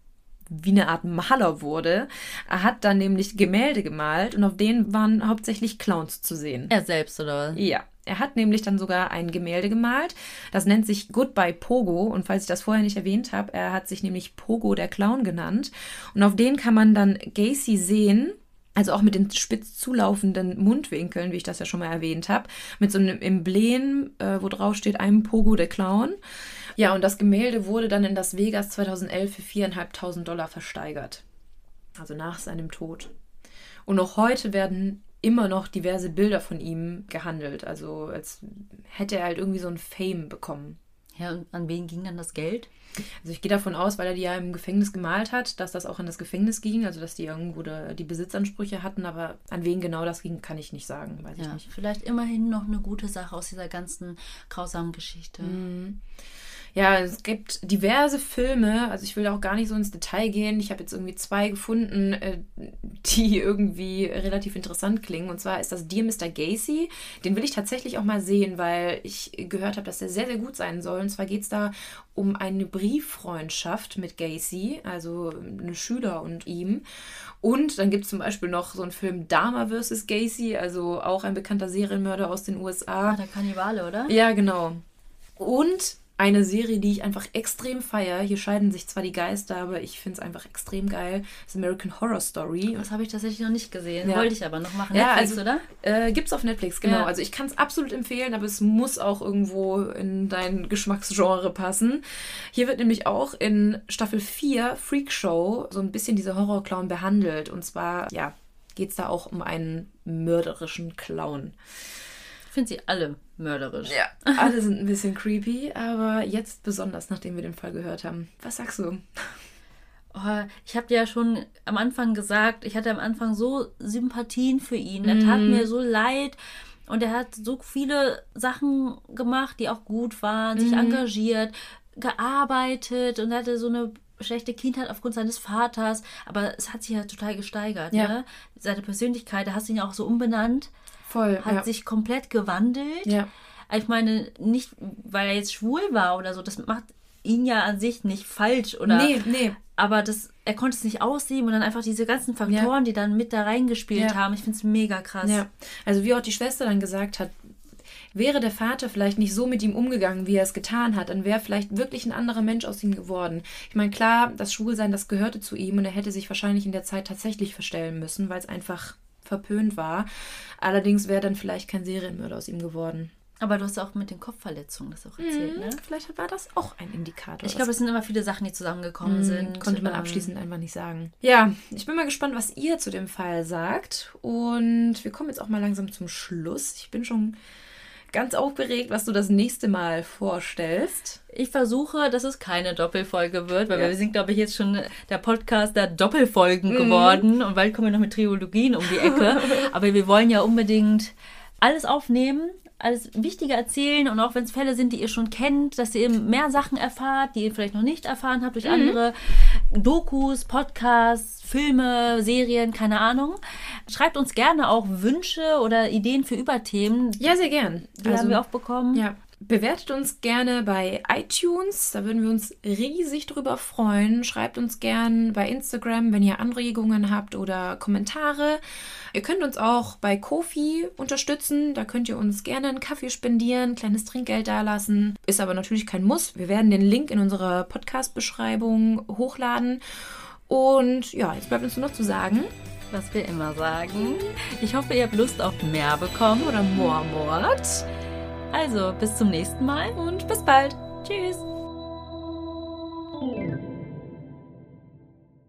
[SPEAKER 2] wie eine Art Maler wurde. Er hat dann nämlich Gemälde gemalt und auf denen waren hauptsächlich Clowns zu sehen.
[SPEAKER 1] Er selbst, oder
[SPEAKER 2] was? Ja. Er hat nämlich dann sogar ein Gemälde gemalt. Das nennt sich Goodbye Pogo. Und falls ich das vorher nicht erwähnt habe, er hat sich nämlich Pogo der Clown genannt. Und auf den kann man dann Gacy sehen. Also auch mit den spitz zulaufenden Mundwinkeln, wie ich das ja schon mal erwähnt habe. Mit so einem Emblem, äh, wo drauf steht, einem Pogo der Clown. Ja, und das Gemälde wurde dann in Las Vegas 2011 für 4.500 Dollar versteigert. Also nach seinem Tod. Und noch heute werden immer noch diverse Bilder von ihm gehandelt. Also als hätte er halt irgendwie so ein Fame bekommen.
[SPEAKER 1] Ja, und an wen ging dann das Geld?
[SPEAKER 2] Also ich gehe davon aus, weil er die ja im Gefängnis gemalt hat, dass das auch an das Gefängnis ging, also dass die irgendwo die Besitzansprüche hatten, aber an wen genau das ging, kann ich nicht sagen, weiß ja, ich nicht.
[SPEAKER 1] Vielleicht immerhin noch eine gute Sache aus dieser ganzen grausamen Geschichte.
[SPEAKER 2] Mhm. Ja, es gibt diverse Filme, also ich will auch gar nicht so ins Detail gehen. Ich habe jetzt irgendwie zwei gefunden, äh, die irgendwie relativ interessant klingen. Und zwar ist das Dear Mr. Gacy. Den will ich tatsächlich auch mal sehen, weil ich gehört habe, dass der sehr, sehr gut sein soll. Und zwar geht es da um eine Brieffreundschaft mit Gacy, also eine Schüler und ihm. Und dann gibt es zum Beispiel noch so einen Film Dama vs. Gacy, also auch ein bekannter Serienmörder aus den USA.
[SPEAKER 1] Ah, der Kannibale, oder?
[SPEAKER 2] Ja, genau. Und eine Serie, die ich einfach extrem feiere. Hier scheiden sich zwar die Geister, aber ich finde es einfach extrem geil. Das American Horror Story.
[SPEAKER 1] Das habe ich tatsächlich noch nicht gesehen.
[SPEAKER 2] Ja.
[SPEAKER 1] Wollte ich aber noch machen.
[SPEAKER 2] Ja,
[SPEAKER 1] Netflix,
[SPEAKER 2] also,
[SPEAKER 1] oder?
[SPEAKER 2] Äh, gibt's auf Netflix, genau.
[SPEAKER 1] Ja.
[SPEAKER 2] Also ich kann es absolut empfehlen, aber es muss auch irgendwo in dein Geschmacksgenre passen. Hier wird nämlich auch in Staffel 4 Freak Show so ein bisschen dieser Horrorclown behandelt. Und zwar, ja, geht es da auch um einen mörderischen Clown.
[SPEAKER 1] Ich finde sie alle mörderisch.
[SPEAKER 2] Ja, alle sind ein bisschen creepy, aber jetzt besonders, nachdem wir den Fall gehört haben. Was sagst du?
[SPEAKER 1] Oh, ich habe dir ja schon am Anfang gesagt, ich hatte am Anfang so Sympathien für ihn. Er tat mir so leid. Und er hat so viele Sachen gemacht, die auch gut waren, sich engagiert, gearbeitet und er hatte so eine schlechte Kindheit aufgrund seines Vaters. Aber es hat sich ja total gesteigert.
[SPEAKER 2] Ja.
[SPEAKER 1] Ne? Seine Persönlichkeit, da hast du ihn ja auch so umbenannt,
[SPEAKER 2] Voll.
[SPEAKER 1] hat
[SPEAKER 2] ja.
[SPEAKER 1] sich komplett gewandelt.
[SPEAKER 2] ja.
[SPEAKER 1] Ich meine, nicht, weil er jetzt schwul war oder so, das macht ihn ja an sich nicht falsch oder.
[SPEAKER 2] Nee, nee.
[SPEAKER 1] Aber das, er konnte es nicht ausleben und dann einfach diese ganzen Faktoren, die dann mit da reingespielt
[SPEAKER 2] Ja.
[SPEAKER 1] haben. Ich finde es mega krass.
[SPEAKER 2] Ja, also wie auch die Schwester dann gesagt hat, wäre der Vater vielleicht nicht so mit ihm umgegangen, wie er es getan hat, dann wäre vielleicht wirklich ein anderer Mensch aus ihm geworden. Ich meine, klar, das Schwulsein, das gehörte zu ihm und er hätte sich wahrscheinlich in der Zeit tatsächlich verstellen müssen, weil es einfach verpönt war. Allerdings wäre dann vielleicht kein Serienmörder aus ihm geworden.
[SPEAKER 1] Aber du hast auch mit den Kopfverletzungen das auch erzählt, ne?
[SPEAKER 2] Vielleicht war das auch ein Indikator.
[SPEAKER 1] Ich glaube, es sind immer viele Sachen, die zusammengekommen sind.
[SPEAKER 2] Mhm, Konnte man
[SPEAKER 1] Ähm,
[SPEAKER 2] abschließend einfach nicht sagen. Ja, ich bin mal gespannt, was ihr zu dem Fall sagt. Und wir kommen jetzt auch mal langsam zum Schluss. Ich bin schon ganz aufgeregt, was du das nächste Mal vorstellst.
[SPEAKER 1] Ich versuche, dass es keine Doppelfolge wird, weil
[SPEAKER 2] Ja.
[SPEAKER 1] wir sind, glaube ich, jetzt schon der Podcast der Doppelfolgen geworden und bald kommen wir noch mit Triologien um die Ecke. Aber wir wollen ja unbedingt alles aufnehmen, alles Wichtige erzählen und auch wenn es Fälle sind, die ihr schon kennt, dass ihr eben mehr Sachen erfahrt, die ihr vielleicht noch nicht erfahren habt durch andere Dokus, Podcasts, Filme, Serien, keine Ahnung. Schreibt uns gerne auch Wünsche oder Ideen für Überthemen.
[SPEAKER 2] Ja, sehr gern.
[SPEAKER 1] Die haben wir auch bekommen.
[SPEAKER 2] Ja. Bewertet uns gerne bei iTunes, da würden wir uns riesig drüber freuen. Schreibt uns gern bei Instagram, wenn ihr Anregungen habt oder Kommentare. Ihr könnt uns auch bei Kofi unterstützen, da könnt ihr uns gerne einen Kaffee spendieren, kleines Trinkgeld dalassen. Ist aber natürlich kein Muss. Wir werden den Link in unserer Podcast-Beschreibung hochladen. Und ja, jetzt bleibt uns nur noch zu sagen,
[SPEAKER 1] was wir immer sagen. Ich hoffe, ihr habt Lust auf mehr bekommen.
[SPEAKER 2] oder Moormord.
[SPEAKER 1] Also bis zum nächsten Mal
[SPEAKER 2] und bis bald.
[SPEAKER 1] Tschüss.